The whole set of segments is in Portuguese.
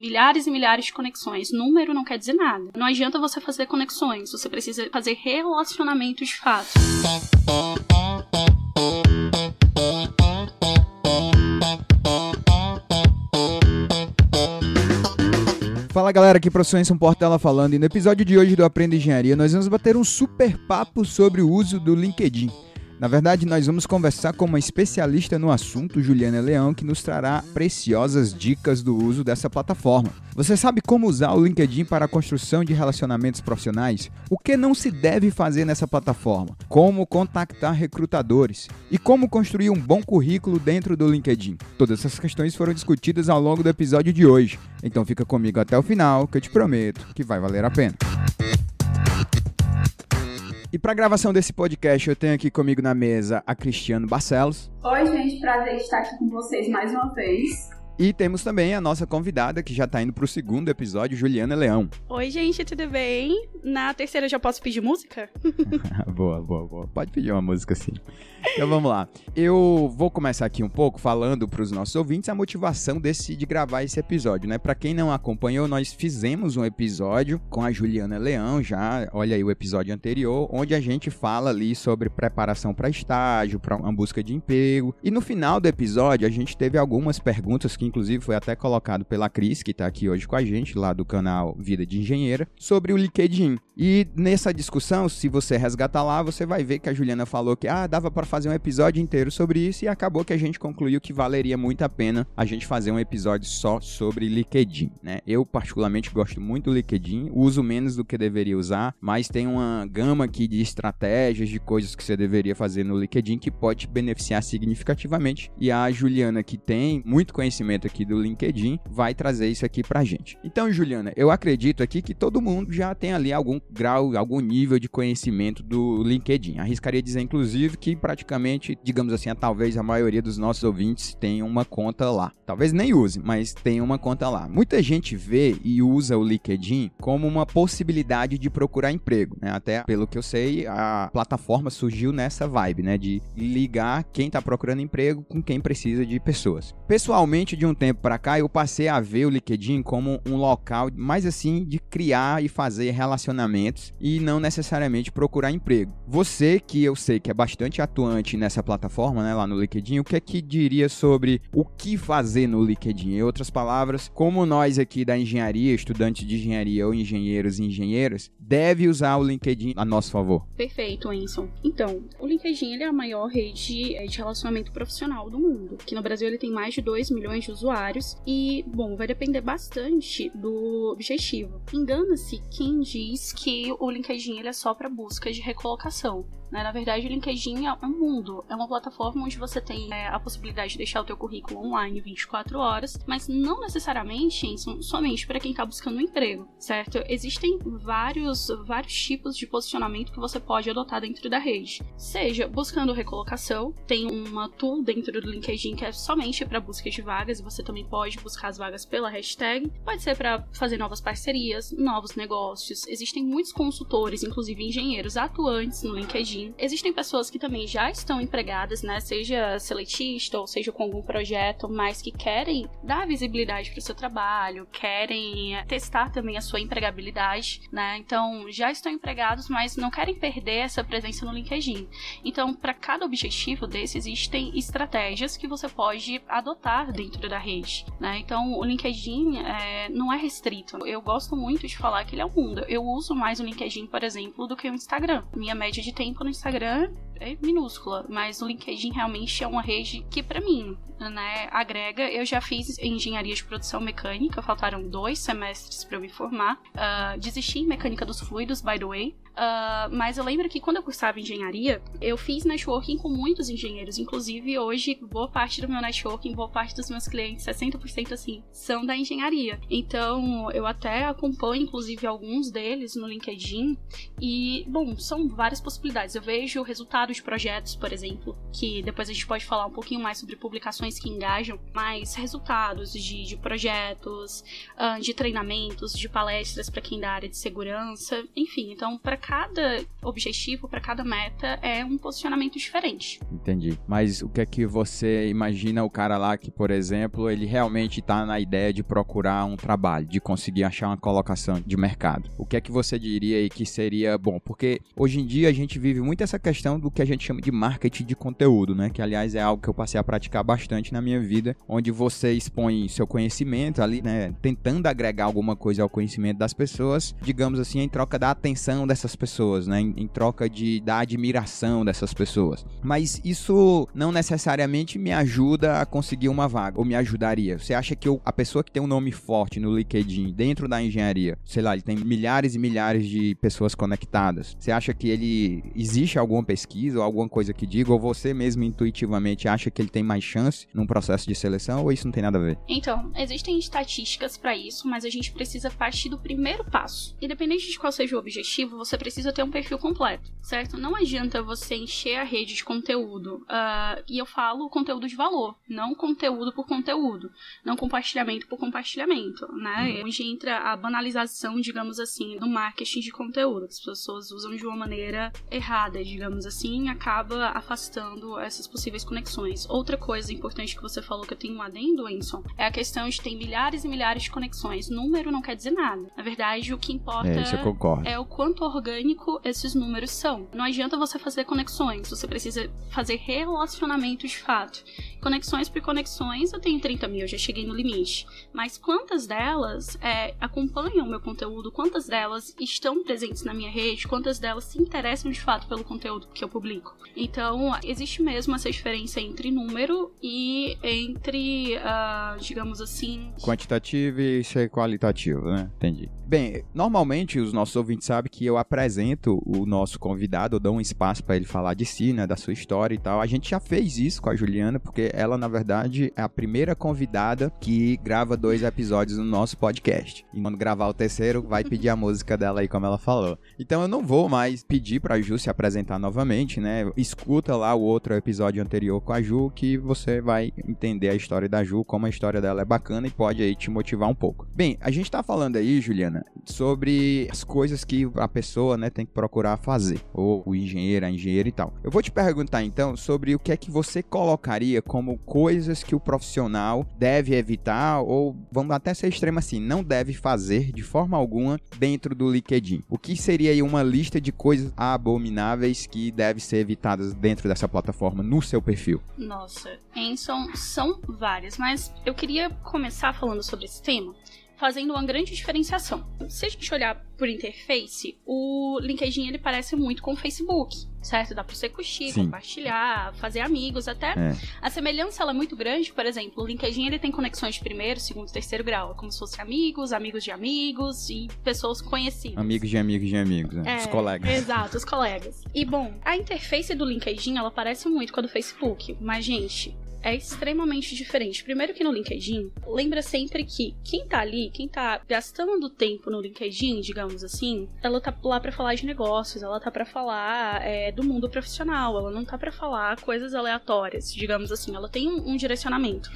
milhares e milhares de conexões. Número não quer dizer nada. Não adianta você fazer conexões, você precisa fazer relacionamentos de fato. Fala galera, aqui é professor Enson Portela falando e no episódio de hoje do Aprenda Engenharia nós vamos bater um super papo sobre o uso do LinkedIn. Na verdade, nós vamos conversar com uma especialista no assunto, Juliana Leão, que nos trará preciosas dicas do uso dessa plataforma. Você sabe como usar o LinkedIn para a construção de relacionamentos profissionais? O que não se deve fazer nessa plataforma? Como contactar recrutadores? E como construir um bom currículo dentro do LinkedIn? Todas essas questões foram discutidas ao longo do episódio de hoje. Então fica comigo até o final, que eu te prometo que vai valer a pena. E para a gravação desse podcast, eu tenho aqui comigo na mesa a Cristiano Barcelos. Oi, gente, prazer estar aqui com vocês mais uma vez. E temos também a nossa convidada, que já está indo para o segundo episódio, Juliana Leão. Oi, gente, tudo bem? Na terceira já posso pedir música? boa, boa, boa. Pode pedir uma música sim. Então vamos lá. Eu vou começar aqui um pouco falando para os nossos ouvintes a motivação desse, de gravar esse episódio, né? Para quem não acompanhou, nós fizemos um episódio com a Juliana Leão, já, olha aí o episódio anterior, onde a gente fala ali sobre preparação para estágio, para uma busca de emprego. E no final do episódio, a gente teve algumas perguntas que inclusive foi até colocado pela Cris, que está aqui hoje com a gente, lá do canal Vida de Engenheira, sobre o LinkedIn. E nessa discussão, se você resgatar lá, você vai ver que a Juliana falou que ah, dava para fazer um episódio inteiro sobre isso e acabou que a gente concluiu que valeria muito a pena a gente fazer um episódio só sobre LinkedIn, né? Eu particularmente gosto muito do LinkedIn, uso menos do que deveria usar, mas tem uma gama aqui de estratégias, de coisas que você deveria fazer no LinkedIn que pode te beneficiar significativamente. E a Juliana, que tem muito conhecimento aqui do LinkedIn vai trazer isso aqui pra gente. Então, Juliana, eu acredito aqui que todo mundo já tem ali algum grau, algum nível de conhecimento do LinkedIn. Arriscaria dizer, inclusive, que praticamente, digamos assim, talvez a maioria dos nossos ouvintes tenha uma conta lá. Talvez nem use, mas tem uma conta lá. Muita gente vê e usa o LinkedIn como uma possibilidade de procurar emprego. Né? Até pelo que eu sei, a plataforma surgiu nessa vibe, né? De ligar quem está procurando emprego com quem precisa de pessoas. Pessoalmente, de um tempo para cá, eu passei a ver o LinkedIn como um local mais assim de criar e fazer relacionamentos e não necessariamente procurar emprego. Você que eu sei que é bastante atuante nessa plataforma, né, lá no LinkedIn, o que é que diria sobre o que fazer no LinkedIn? Em outras palavras, como nós aqui da engenharia, estudantes de engenharia ou engenheiros e engenheiras, deve usar o LinkedIn a nosso favor? Perfeito, Enson. Então, o LinkedIn é a maior rede é, de relacionamento profissional do mundo. Aqui no Brasil ele tem mais de 2 milhões de usuários e, bom, vai depender bastante do objetivo. Engana-se quem diz que o LinkedIn ele é só para busca de recolocação. Né? Na verdade, o LinkedIn é um mundo, é uma plataforma onde você tem é, a possibilidade de deixar o teu currículo online 24 horas, mas não necessariamente somente para quem está buscando um emprego, certo? Existem vários, vários tipos de posicionamento que você pode adotar dentro da rede. Seja buscando recolocação, tem uma tool dentro do LinkedIn que é somente para busca de vagas, você também pode buscar as vagas pela hashtag. Pode ser para fazer novas parcerias, novos negócios. Existem muitos consultores, inclusive engenheiros atuantes no LinkedIn. Existem pessoas que também já estão empregadas, né? Seja seletista ou seja com algum projeto, mas que querem dar visibilidade para o seu trabalho, querem testar também a sua empregabilidade, né? Então já estão empregados, mas não querem perder essa presença no LinkedIn. Então, para cada objetivo desse, existem estratégias que você pode adotar dentro da rede, né? Então, o LinkedIn é, não é restrito. Eu gosto muito de falar que ele é um mundo. Eu uso mais o LinkedIn, por exemplo, do que o Instagram. Minha média de tempo no Instagram é minúscula, mas o LinkedIn realmente é uma rede que, para mim, né, agrega. Eu já fiz engenharia de produção mecânica, faltaram dois semestres para eu me formar. Uh, desisti em mecânica dos fluidos, by the way. Uh, mas eu lembro que quando eu cursava engenharia, eu fiz networking com muitos engenheiros. Inclusive, hoje, boa parte do meu networking, boa parte dos meus clientes, 60% assim, são da engenharia. Então, eu até acompanho, inclusive, alguns deles no LinkedIn. E, bom, são várias possibilidades. Eu vejo resultados de projetos, por exemplo, que depois a gente pode falar um pouquinho mais sobre publicações que engajam, mas resultados de, de projetos, uh, de treinamentos, de palestras para quem da área de segurança, enfim. Então, para cada objetivo, para cada meta, é um posicionamento diferente. Entendi. Mas o que é que você imagina o cara lá que, por exemplo, ele realmente está na ideia de procurar um trabalho, de conseguir achar uma colocação de mercado. O que é que você diria aí que seria bom? Porque hoje em dia a gente vive muito essa questão do que a gente chama de marketing de conteúdo, né? Que aliás é algo que eu passei a praticar bastante na minha vida, onde você expõe seu conhecimento ali, né? Tentando agregar alguma coisa ao conhecimento das pessoas, digamos assim, em troca da atenção dessas pessoas, né? Em, em troca de da admiração dessas pessoas. Mas isso não necessariamente me ajuda a conseguir uma vaga, ou me ajudaria. Você acha que eu, a pessoa que tem um nome forte no LinkedIn dentro da engenharia, sei lá, ele tem milhares e milhares de pessoas conectadas. Você acha que ele existe alguma pesquisa ou alguma coisa que diga, ou você mesmo intuitivamente acha que ele tem mais chance num processo de seleção, ou isso não tem nada a ver? Então, existem estatísticas para isso, mas a gente precisa partir do primeiro passo. Independente de qual seja o objetivo, você precisa ter um perfil completo, certo? Não adianta você encher a rede de conteúdo. Uh, e eu falo conteúdo de valor, não conteúdo por conteúdo, não compartilhamento por compartilhamento, né? Uhum. Onde entra a banalização, digamos assim, do marketing de conteúdo, as pessoas usam de uma maneira errada, digamos assim, acaba afastando essas possíveis conexões. Outra coisa importante que você falou que eu tenho um adendo, Enson, é a questão de ter milhares e milhares de conexões. Número não quer dizer nada. Na verdade, o que importa é, é o quanto orgânico esses números são. Não adianta você fazer conexões, você precisa fazer relacionamento de fato. Conexões por conexões, eu tenho 30 mil, já cheguei no limite. Mas quantas delas é, acompanham o meu conteúdo? Quantas delas estão presentes na minha rede? Quantas delas se interessam de fato pelo conteúdo que eu publico? Então, existe mesmo essa diferença entre número e entre, uh, digamos assim. Quantitativo e ser qualitativo, né? Entendi. Bem, normalmente os nossos ouvintes sabem que eu apresento o nosso convidado, eu dou um espaço para ele falar de si, né, da sua história e tal. A gente já fez isso com a Juliana, porque ela, na verdade, é a primeira convidada que grava dois episódios no nosso podcast. E quando gravar o terceiro, vai pedir a música dela aí, como ela falou. Então eu não vou mais pedir pra Ju se apresentar novamente, né? Escuta lá o outro episódio anterior com a Ju, que você vai entender a história da Ju, como a história dela é bacana e pode aí te motivar um pouco. Bem, a gente tá falando aí, Juliana, sobre as coisas que a pessoa, né, tem que procurar fazer, ou o engenheiro, a engenheira e tal. Eu vou te perguntar então sobre o que é que você colocaria como coisas que o profissional deve evitar, ou vamos até ser extremo assim, não deve fazer de forma alguma dentro do LinkedIn. O que seria aí uma lista de coisas abomináveis que deve ser evitadas dentro dessa plataforma no seu perfil? Nossa, Enson, são várias, mas eu queria começar falando sobre esse tema fazendo uma grande diferenciação. Se a gente olhar por interface, o LinkedIn ele parece muito com o Facebook, certo? Dá para você curtir, Sim. compartilhar, fazer amigos, até é. a semelhança é muito grande, por exemplo, o LinkedIn ele tem conexões de primeiro, segundo, terceiro grau, como se fossem amigos, amigos de amigos e pessoas conhecidas. Amigos de amigos de amigos, né? É, os colegas. Exato, os colegas. E bom, a interface do LinkedIn ela parece muito com a do Facebook, mas gente, é extremamente diferente. Primeiro que no LinkedIn, lembra sempre que quem tá ali, quem tá gastando tempo no LinkedIn, digamos assim, ela tá lá para falar de negócios, ela tá para falar é, do mundo profissional, ela não tá para falar coisas aleatórias, digamos assim, ela tem um, um direcionamento.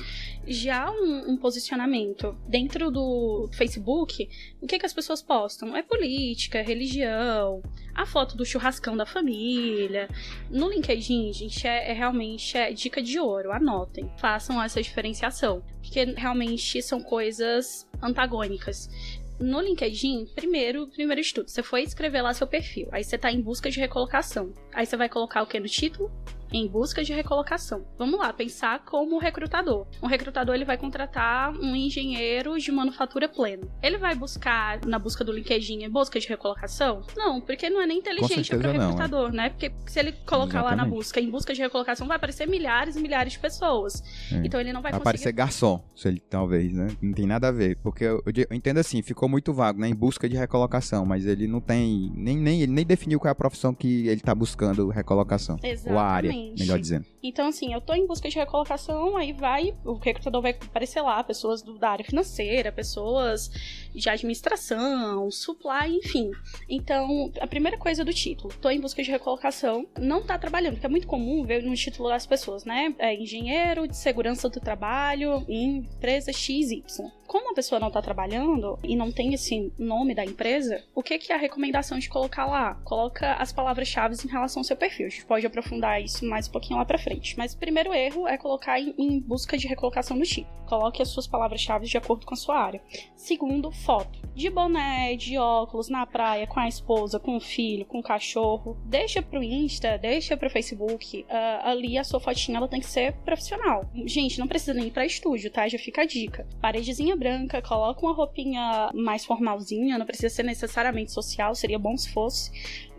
Já um, um, posicionamento dentro do Facebook, o que, que as pessoas postam? É política, é religião, a foto do churrascão da família. No LinkedIn, gente, é, é realmente é dica de ouro, anota notem, façam essa diferenciação, porque realmente são coisas antagônicas. No LinkedIn, primeiro, primeiro estudo, você foi escrever lá seu perfil, aí você está em busca de recolocação. Aí você vai colocar o que no título? Em busca de recolocação. Vamos lá, pensar como recrutador. Um recrutador ele vai contratar um engenheiro de manufatura pleno. Ele vai buscar na busca do LinkedIn em busca de recolocação? Não, porque não é nem inteligente para o recrutador, não, é. né? Porque se ele colocar Exatamente. lá na busca em busca de recolocação, vai aparecer milhares e milhares de pessoas. É. Então ele não vai, vai conseguir... aparecer garçom, se ele talvez, né? Não tem nada a ver, porque eu, eu, entendo assim, ficou muito vago, né? Em busca de recolocação, mas ele não tem nem nem ele nem definiu qual é a profissão que ele tá buscando recolocação. Exatamente. Ou a área. Melhor dizendo. Então, assim, eu tô em busca de recolocação, aí vai, o recrutador vai aparecer lá, pessoas do, da área financeira, pessoas de administração, supply, enfim. Então, a primeira coisa do título, tô em busca de recolocação, não tá trabalhando, porque é muito comum ver no título das pessoas, né? É engenheiro de segurança do trabalho em empresa XY. Como a pessoa não tá trabalhando e não tem esse nome da empresa, o que, que é a recomendação de colocar lá? Coloca as palavras-chave em relação ao seu perfil. A gente pode aprofundar isso mais um pouquinho lá pra frente frente. Mas o primeiro erro é colocar em, busca de recolocação no chip. Coloque as suas palavras-chave de acordo com a sua área. Segundo, foto. De boné, de óculos, na praia, com a esposa, com o filho, com o cachorro. Deixa pro Insta, deixa pro Facebook. Uh, ali a sua fotinha ela tem que ser profissional. Gente, não precisa nem ir pra estúdio, tá? Já fica a dica. Paredezinha branca, coloca uma roupinha mais formalzinha, não precisa ser necessariamente social, seria bom se fosse.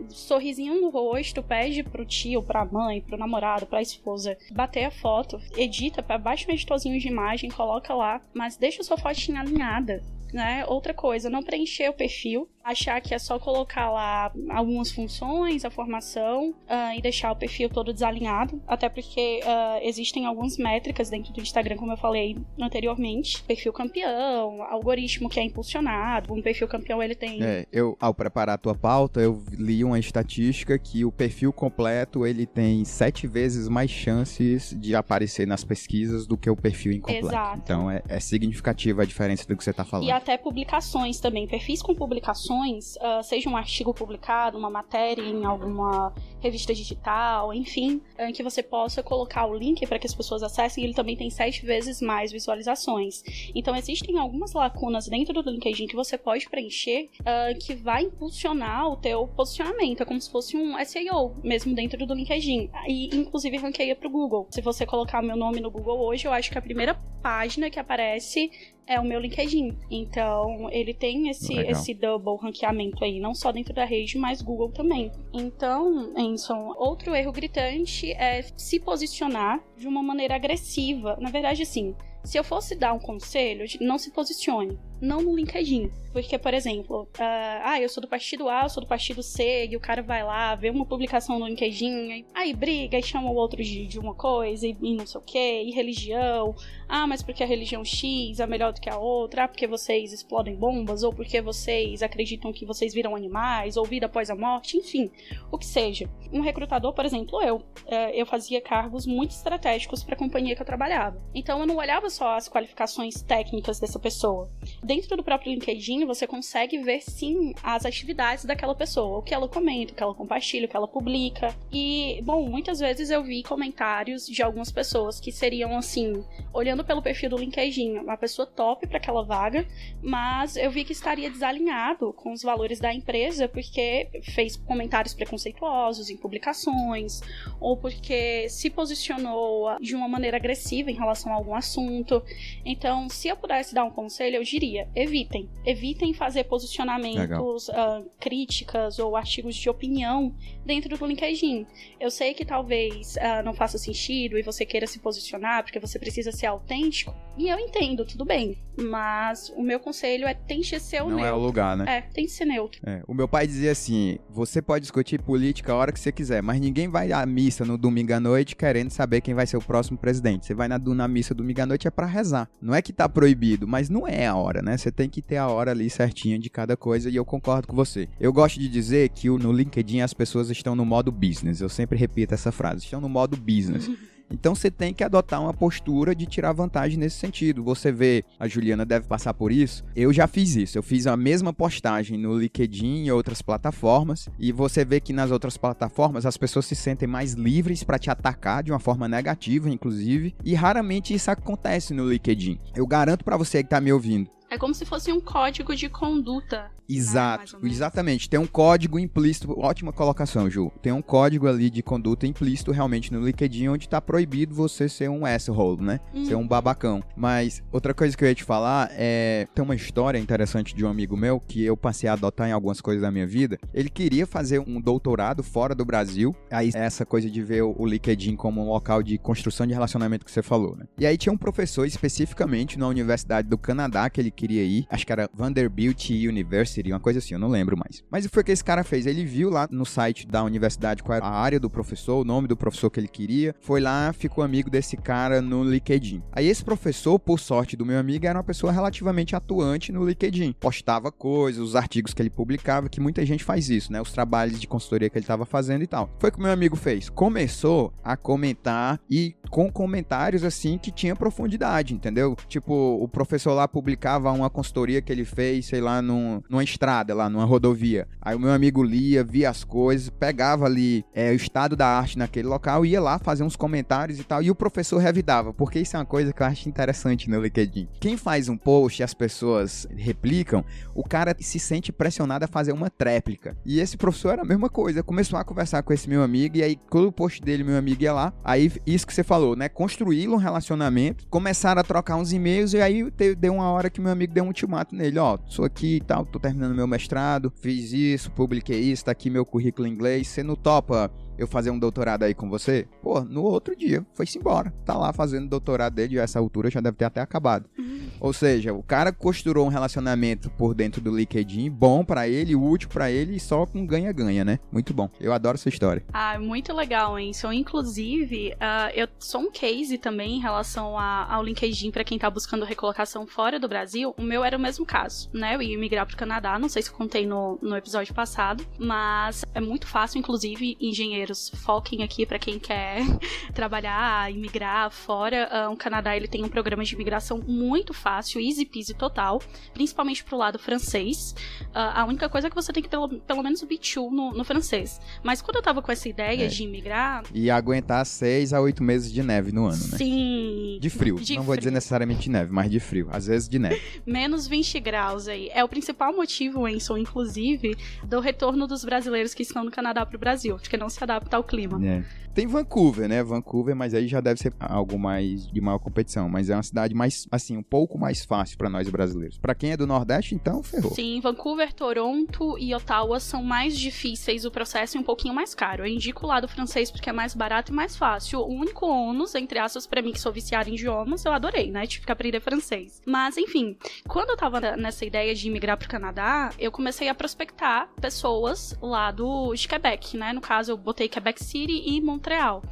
Sorrisinho no rosto, pede pro tio, pra mãe, pro namorado, pra esposa bater a foto, edita, baixa um editorzinho de imagem, coloca lá, mas deixa sua fotinha alinhada né? Outra coisa, não preencher o perfil, achar que é só colocar lá algumas funções, a formação uh, e deixar o perfil todo desalinhado, até porque uh, existem algumas métricas dentro do Instagram, como eu falei anteriormente, perfil campeão, algoritmo que é impulsionado, um perfil campeão ele tem... É, eu, ao preparar a tua pauta, eu li uma estatística que o perfil completo, ele tem sete vezes mais chances de aparecer nas pesquisas do que o perfil incompleto. Exato. Então é, é significativa a diferença do que você está falando. E até publicações também, perfis com publicações, uh, seja um artigo publicado, uma matéria em alguma revista digital, enfim, uh, que você possa colocar o link para que as pessoas acessem, ele também tem sete vezes mais visualizações. Então existem algumas lacunas dentro do LinkedIn que você pode preencher uh, que vai impulsionar o teu posicionamento, é como se fosse um SEO mesmo dentro do LinkedIn. E inclusive ranqueia para o Google. Se você colocar meu nome no Google hoje, eu acho que a primeira página que aparece é o meu LinkedIn. Então, ele tem esse, esse double ranqueamento aí, não só dentro da rede, mas Google também. Então, Enson, outro erro gritante é se posicionar de uma maneira agressiva. Na verdade, sim. Se eu fosse dar um conselho, não se posicione não no LinkedIn. Porque, por exemplo, uh, ah, eu sou do partido A, eu sou do partido C, e o cara vai lá, vê uma publicação no LinkedIn, aí briga e chama o outro de, de uma coisa, e, e não sei o que, e religião. Ah, mas porque a religião X é melhor do que a outra, ah, porque vocês explodem bombas, ou porque vocês acreditam que vocês viram animais, ou vida após a morte, enfim, o que seja. Um recrutador, por exemplo, eu, uh, eu fazia cargos muito estratégicos para a companhia que eu trabalhava. Então eu não olhava só as qualificações técnicas dessa pessoa dentro do próprio LinkedIn você consegue ver sim as atividades daquela pessoa, o que ela comenta, o que ela compartilha, o que ela publica. E, bom, muitas vezes eu vi comentários de algumas pessoas que seriam assim, olhando pelo perfil do LinkedIn, uma pessoa top para aquela vaga, mas eu vi que estaria desalinhado com os valores da empresa porque fez comentários preconceituosos em publicações ou porque se posicionou de uma maneira agressiva em relação a algum assunto. Então, se eu pudesse dar um conselho, eu diria evitem. Evitem fazer posicionamentos, uh, críticas ou artigos de opinião dentro do LinkedIn. Eu sei que talvez uh, não faça sentido e você queira se posicionar porque você precisa ser autêntico. E eu entendo, tudo bem. Mas o meu conselho é tente ser o não neutro. Não é o lugar, né? É, tente ser neutro. É, o meu pai dizia assim: você pode discutir política a hora que você quiser, mas ninguém vai à missa no domingo à noite querendo saber quem vai ser o próximo presidente. Você vai na, na missa domingo à noite é para rezar. Não é que tá proibido, mas não é a hora, né? Você tem que ter a hora ali certinha de cada coisa e eu concordo com você. Eu gosto de dizer que no LinkedIn as pessoas estão no modo business. Eu sempre repito essa frase: estão no modo business. Então você tem que adotar uma postura de tirar vantagem nesse sentido. Você vê, a Juliana deve passar por isso. Eu já fiz isso. Eu fiz a mesma postagem no LinkedIn e outras plataformas. E você vê que nas outras plataformas as pessoas se sentem mais livres para te atacar de uma forma negativa, inclusive. E raramente isso acontece no LinkedIn. Eu garanto para você que está me ouvindo. É como se fosse um código de conduta Exato, né, exatamente. Tem um código implícito, ótima colocação, Ju. Tem um código ali de conduta implícito realmente no LinkedIn onde tá proibido você ser um asshole, né? Hum. Ser um babacão. Mas outra coisa que eu ia te falar é. Tem uma história interessante de um amigo meu que eu passei a adotar em algumas coisas da minha vida. Ele queria fazer um doutorado fora do Brasil. Aí essa coisa de ver o LinkedIn como um local de construção de relacionamento que você falou, né? E aí tinha um professor especificamente na Universidade do Canadá que ele queria ir. Acho que era Vanderbilt University uma coisa assim, eu não lembro mais. Mas o foi que esse cara fez? Ele viu lá no site da universidade qual era a área do professor, o nome do professor que ele queria, foi lá, ficou amigo desse cara no LinkedIn. Aí esse professor, por sorte do meu amigo, era uma pessoa relativamente atuante no LinkedIn. Postava coisas, os artigos que ele publicava, que muita gente faz isso, né? Os trabalhos de consultoria que ele estava fazendo e tal. Foi o que o meu amigo fez. Começou a comentar e com comentários assim que tinha profundidade, entendeu? Tipo, o professor lá publicava uma consultoria que ele fez, sei lá, num, numa estrada, lá numa rodovia. Aí o meu amigo lia, via as coisas, pegava ali é, o estado da arte naquele local, ia lá fazer uns comentários e tal, e o professor revidava, porque isso é uma coisa que eu acho interessante no LinkedIn. Quem faz um post e as pessoas replicam, o cara se sente pressionado a fazer uma tréplica. E esse professor era a mesma coisa, começou a conversar com esse meu amigo, e aí, quando o post dele, meu amigo ia lá, aí isso que você falou, né? Construir um relacionamento, começaram a trocar uns e-mails, e aí deu uma hora que meu amigo deu um ultimato nele: Ó, sou aqui e tal, tô terminando meu mestrado, fiz isso, publiquei isso, tá aqui meu currículo em inglês, você não topa eu fazer um doutorado aí com você? Pô, no outro dia, foi-se embora. Tá lá fazendo doutorado dele, a essa altura já deve ter até acabado. Uhum. Ou seja, o cara costurou um relacionamento por dentro do LinkedIn, bom para ele, útil para ele e só com ganha-ganha, né? Muito bom. Eu adoro essa história. Ah, muito legal, Enson. Inclusive, uh, eu sou um case também em relação a, ao LinkedIn para quem tá buscando recolocação fora do Brasil. O meu era o mesmo caso, né? Eu ia migrar pro Canadá, não sei se contei no, no episódio passado, mas é muito fácil, inclusive, engenheiros foquem aqui para quem quer trabalhar, imigrar fora. Uh, o Canadá ele tem um programa de imigração muito fácil easy peasy total, principalmente pro lado francês. Uh, a única coisa é que você tem que pelo, pelo menos o B2 no, no francês. Mas quando eu tava com essa ideia é. de imigrar. E aguentar seis a oito meses de neve no ano, né? Sim. De frio. De Não frio. vou dizer necessariamente de neve, mas de frio. Às vezes de neve. Menos 20 graus aí. É o principal motivo, Enson, inclusive, do retorno dos brasileiros que estão no Canadá pro Brasil, porque não se adapta ao clima. É. Tem Vancouver, né? Vancouver, mas aí já deve ser algo mais de maior competição. Mas é uma cidade mais, assim, um pouco mais fácil para nós brasileiros. Para quem é do Nordeste, então, ferrou. Sim, Vancouver, Toronto e Ottawa são mais difíceis o processo e um pouquinho mais caro. Eu indico o lado francês porque é mais barato e mais fácil. O único ônus, entre aspas, para mim que sou viciada em idiomas, eu adorei, né? Tive que aprender francês. Mas, enfim, quando eu tava nessa ideia de imigrar pro Canadá, eu comecei a prospectar pessoas lá do de Quebec, né? No caso, eu botei Quebec City e Montreal.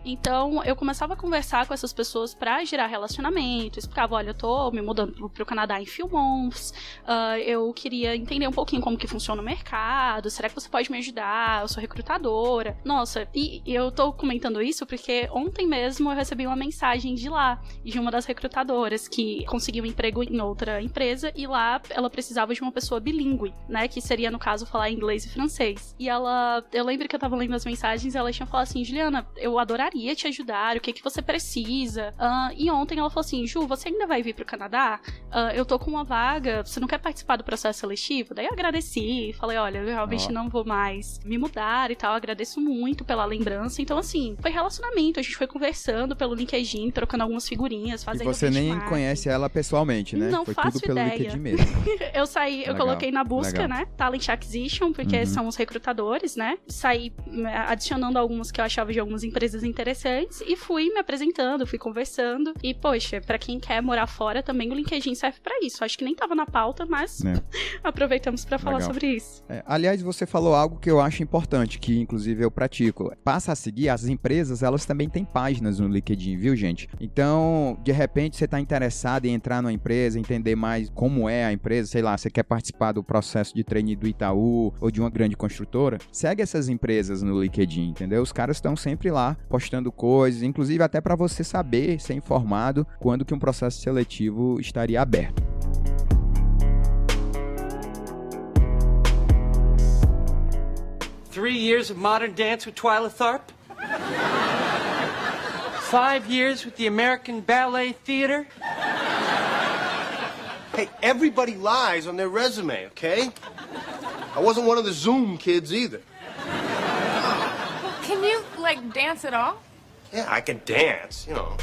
Então, eu começava a conversar com essas pessoas para gerar relacionamento, explicava, olha, eu tô me mudando pro Canadá em months, uh, eu queria entender um pouquinho como que funciona o mercado, será que você pode me ajudar? Eu sou recrutadora. Nossa, e, e eu tô comentando isso porque ontem mesmo eu recebi uma mensagem de lá, de uma das recrutadoras que conseguiu um emprego em outra empresa e lá ela precisava de uma pessoa bilíngue, né, que seria no caso falar inglês e francês. E ela, eu lembro que eu tava lendo as mensagens e ela tinha falado assim, Juliana, eu adoraria te ajudar, o que que você precisa? Uh, e ontem ela falou assim, Ju, você ainda vai vir pro Canadá? Uh, eu tô com uma vaga, você não quer participar do processo seletivo? Daí eu agradeci, falei, olha, eu realmente oh. não vou mais me mudar e tal, agradeço muito pela lembrança. Então, assim, foi relacionamento, a gente foi conversando pelo LinkedIn, trocando algumas figurinhas, fazendo E você nem conhece ela pessoalmente, né? Não foi faço tudo ideia. pelo LinkedIn mesmo. eu saí, eu coloquei na busca, Legal. né? Talent Acquisition, porque uhum. são os recrutadores, né? Saí né, adicionando alguns que eu achava de algumas empresas interessantes e fui me apresentando, fui conversando. E, poxa, para quem quer morar fora também o LinkedIn serve para isso. Acho que nem tava na pauta, mas é. aproveitamos para falar sobre isso. É, aliás, você falou algo que eu acho importante, que inclusive eu pratico. Passa a seguir, as empresas, elas também têm páginas no LinkedIn, viu, gente? Então, de repente, você está interessado em entrar numa empresa, entender mais como é a empresa, sei lá, você quer participar do processo de treino do Itaú ou de uma grande construtora, segue essas empresas no LinkedIn, entendeu? Os caras estão sempre lá postando coisas, inclusive até para você saber, ser informado quando que um processo seletivo estaria aberto. Three years of modern dance with Twyla Tharp? Five years with the American Ballet Theater? Hey, everybody lies on their resume, okay? I wasn't one of the Zoom kids either. Can you, like, dance at all? Yeah, I can dance, you know.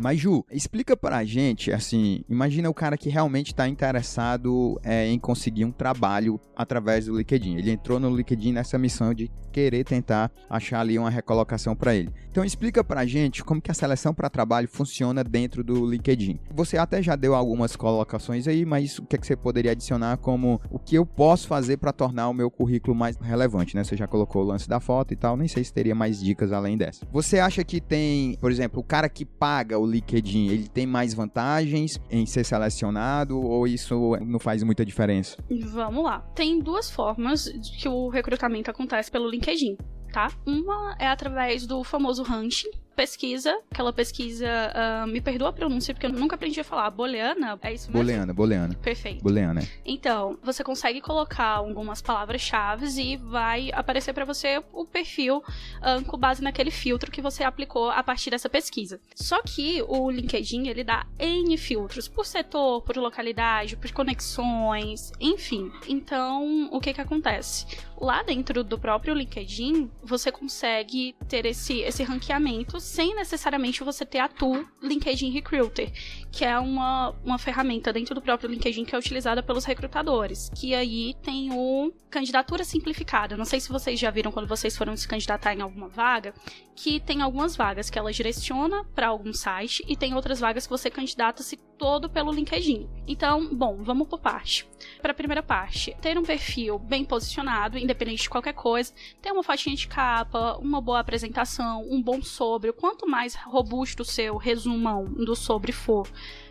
Mas, Ju, explica pra gente, assim, imagina o cara que realmente está interessado é, em conseguir um trabalho através do LinkedIn. Ele entrou no LinkedIn nessa missão de querer tentar achar ali uma recolocação para ele. Então, explica pra gente como que a seleção para trabalho funciona dentro do LinkedIn. Você até já deu algumas colocações aí, mas o que, é que você poderia adicionar como o que eu posso fazer para tornar o meu currículo mais relevante, né? Você já colocou o lance da foto e tal, nem sei se teria mais dicas além dessa. Você acha que tem, por exemplo, o cara que paga o LinkedIn, ele tem mais vantagens em ser selecionado ou isso não faz muita diferença? Vamos lá. Tem duas formas que o recrutamento acontece pelo LinkedIn, tá? Uma é através do famoso hunting, pesquisa, aquela pesquisa, uh, me perdoa a pronúncia, porque eu nunca aprendi a falar, booleana, é isso mesmo? Booleana, booleana. Perfeito. Booleana. Então, você consegue colocar algumas palavras-chave e vai aparecer para você o perfil uh, com base naquele filtro que você aplicou a partir dessa pesquisa. Só que o LinkedIn, ele dá N filtros por setor, por localidade, por conexões, enfim. Então, o que que acontece? Lá dentro do próprio LinkedIn, você consegue ter esse, esse ranqueamento sem necessariamente você ter a tool LinkedIn Recruiter, que é uma, uma ferramenta dentro do próprio LinkedIn que é utilizada pelos recrutadores, que aí tem o candidatura simplificada. Não sei se vocês já viram quando vocês foram se candidatar em alguma vaga, que tem algumas vagas que ela direciona para algum site e tem outras vagas que você candidata-se todo pelo LinkedIn. Então, bom, vamos por parte. Para a primeira parte, ter um perfil bem posicionado, independente de qualquer coisa, ter uma fotinha de capa, uma boa apresentação, um bom sobre. Quanto mais robusto o seu resumão do sobre for,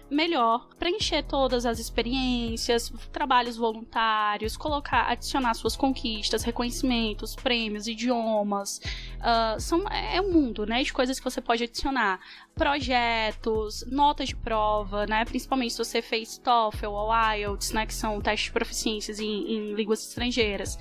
melhor preencher todas as experiências, trabalhos voluntários, colocar, adicionar suas conquistas, reconhecimentos, prêmios, idiomas. Uh, são, é um mundo, né, de coisas que você pode adicionar. Projetos, notas de prova, né, principalmente se você fez TOEFL ou IELTS, né, que são testes de proficiências em, em línguas estrangeiras.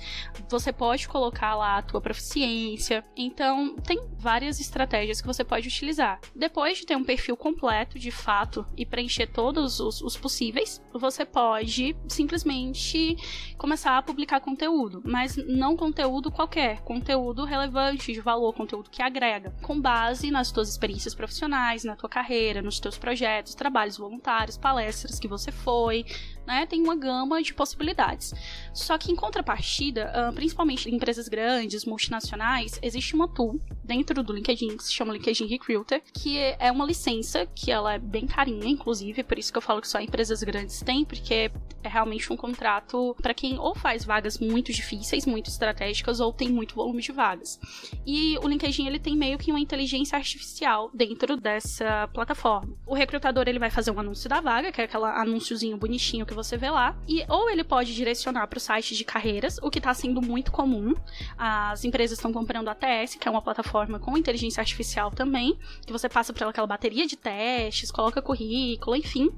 Você pode colocar lá a tua proficiência. Então, tem várias estratégias que você pode utilizar. Depois de ter um perfil completo, de fato, e preencher todos os, os possíveis, você pode simplesmente começar a publicar conteúdo, mas não conteúdo qualquer, conteúdo relevante, de valor, conteúdo que agrega, com base nas suas experiências profissionais, na tua carreira, nos teus projetos, trabalhos voluntários, palestras que você foi, né? Tem uma gama de possibilidades. Só que em contrapartida, ah, principalmente em empresas grandes, multinacionais, existe uma tool dentro do LinkedIn que se chama LinkedIn Recruiter, que é uma licença que ela é bem carinha, inclusive, por isso que eu falo que só empresas grandes têm, porque é realmente um contrato para quem ou faz vagas muito difíceis, muito estratégicas, ou tem muito volume de vagas. E o LinkedIn ele tem meio que uma inteligência artificial dentro dessa plataforma. O recrutador ele vai fazer um anúncio da vaga, que é aquele anúnciozinho bonitinho que você vê lá, e ou ele pode direcionar para o site de carreiras, o que está sendo muito comum. As empresas estão comprando a TS, que é uma plataforma com inteligência artificial também, que você passa por aquela bateria de testes, coloca currículo, enfim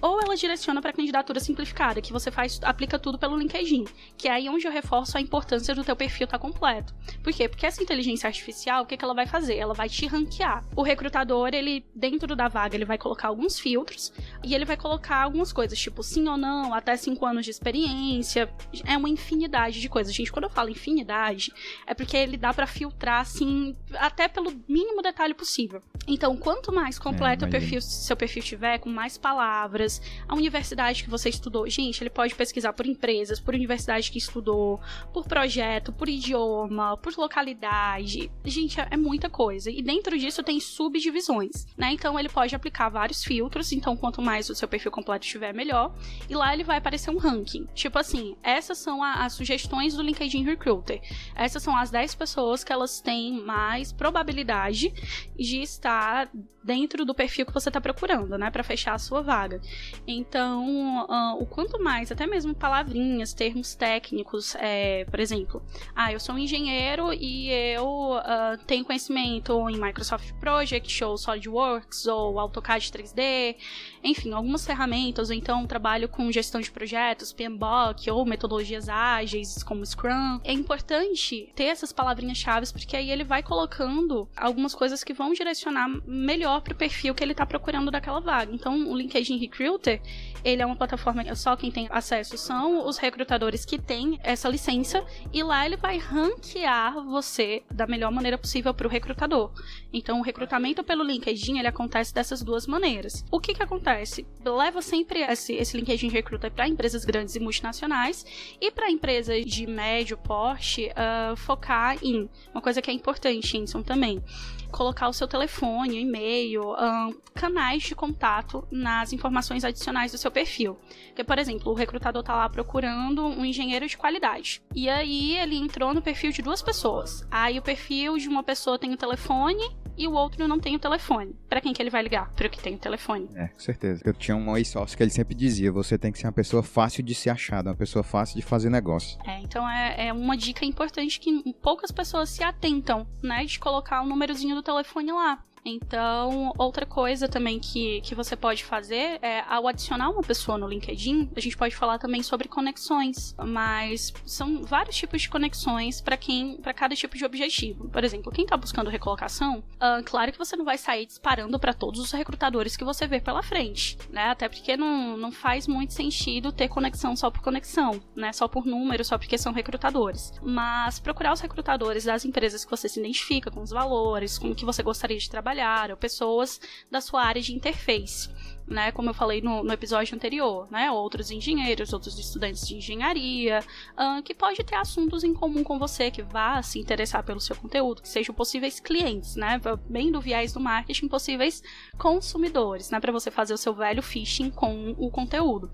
ou ela direciona para candidatura simplificada, que você faz, aplica tudo pelo LinkedIn, que é aí onde eu reforço a importância do teu perfil estar tá completo. Por quê? Porque essa inteligência artificial, o que, que ela vai fazer? Ela vai te ranquear. O recrutador, ele, dentro da vaga, ele vai colocar alguns filtros e ele vai colocar algumas coisas, tipo sim ou não, até cinco anos de experiência. É uma infinidade de coisas. Gente, quando eu falo infinidade, é porque ele dá para filtrar, assim, até pelo mínimo detalhe possível. Então, quanto mais completo é, o perfil, seu perfil tiver, com mais palavras, a universidade que você estudou. Gente, ele pode pesquisar por empresas, por universidade que estudou, por projeto, por idioma, por localidade. Gente, é, é muita coisa. E dentro disso tem subdivisões, né? Então ele pode aplicar vários filtros. Então, quanto mais o seu perfil completo estiver, melhor. E lá ele vai aparecer um ranking. Tipo assim, essas são as sugestões do LinkedIn Recruiter. Essas são as 10 pessoas que elas têm mais probabilidade de estar dentro do perfil que você está procurando, né? Para fechar a sua vaga. Então, uh, o quanto mais, até mesmo palavrinhas, termos técnicos, é, por exemplo, ah, eu sou um engenheiro e eu uh, tenho conhecimento em Microsoft Project, ou SolidWorks, ou AutoCAD 3D, enfim, algumas ferramentas, ou então trabalho com gestão de projetos, PMBOK, ou metodologias ágeis, como Scrum. É importante ter essas palavrinhas-chave, porque aí ele vai colocando algumas coisas que vão direcionar melhor para o perfil que ele está procurando daquela vaga. Então, o LinkedIn Recruit Recruiter, ele é uma plataforma que só quem tem acesso são os recrutadores que têm essa licença e lá ele vai ranquear você da melhor maneira possível para o recrutador. Então, o recrutamento pelo LinkedIn ele acontece dessas duas maneiras. O que que acontece? Leva sempre esse, esse LinkedIn Recruiter para empresas grandes e multinacionais e para empresas de médio porte uh, focar em uma coisa que é importante, Inson, também colocar o seu telefone, e-mail, um, canais de contato nas informações adicionais do seu perfil. Porque, por exemplo, o recrutador está lá procurando um engenheiro de qualidade. E aí ele entrou no perfil de duas pessoas. Aí o perfil de uma pessoa tem o telefone e o outro não tem o telefone. Para quem que ele vai ligar? Para o que tem o telefone. É, com certeza. Eu tinha um ex-sócio que ele sempre dizia: você tem que ser uma pessoa fácil de ser achada, uma pessoa fácil de fazer negócio. É, então é, é uma dica importante que poucas pessoas se atentam, né? De colocar o númerozinho do telefone lá. Então, outra coisa também que, que você pode fazer é, ao adicionar uma pessoa no LinkedIn, a gente pode falar também sobre conexões, mas são vários tipos de conexões para quem, para cada tipo de objetivo. Por exemplo, quem está buscando recolocação, uh, claro que você não vai sair disparando para todos os recrutadores que você vê pela frente, né? Até porque não, não faz muito sentido ter conexão só por conexão, né? Só por número, só porque são recrutadores. Mas procurar os recrutadores das empresas que você se identifica com os valores, com o que você gostaria de trabalhar, ou pessoas da sua área de interface né? Como eu falei no, no episódio anterior, né? Outros engenheiros, outros estudantes de engenharia, uh, que pode ter assuntos em comum com você, que vá se interessar pelo seu conteúdo, que sejam possíveis clientes, né? Bem do viés do marketing, possíveis consumidores, né? Para você fazer o seu velho phishing com o conteúdo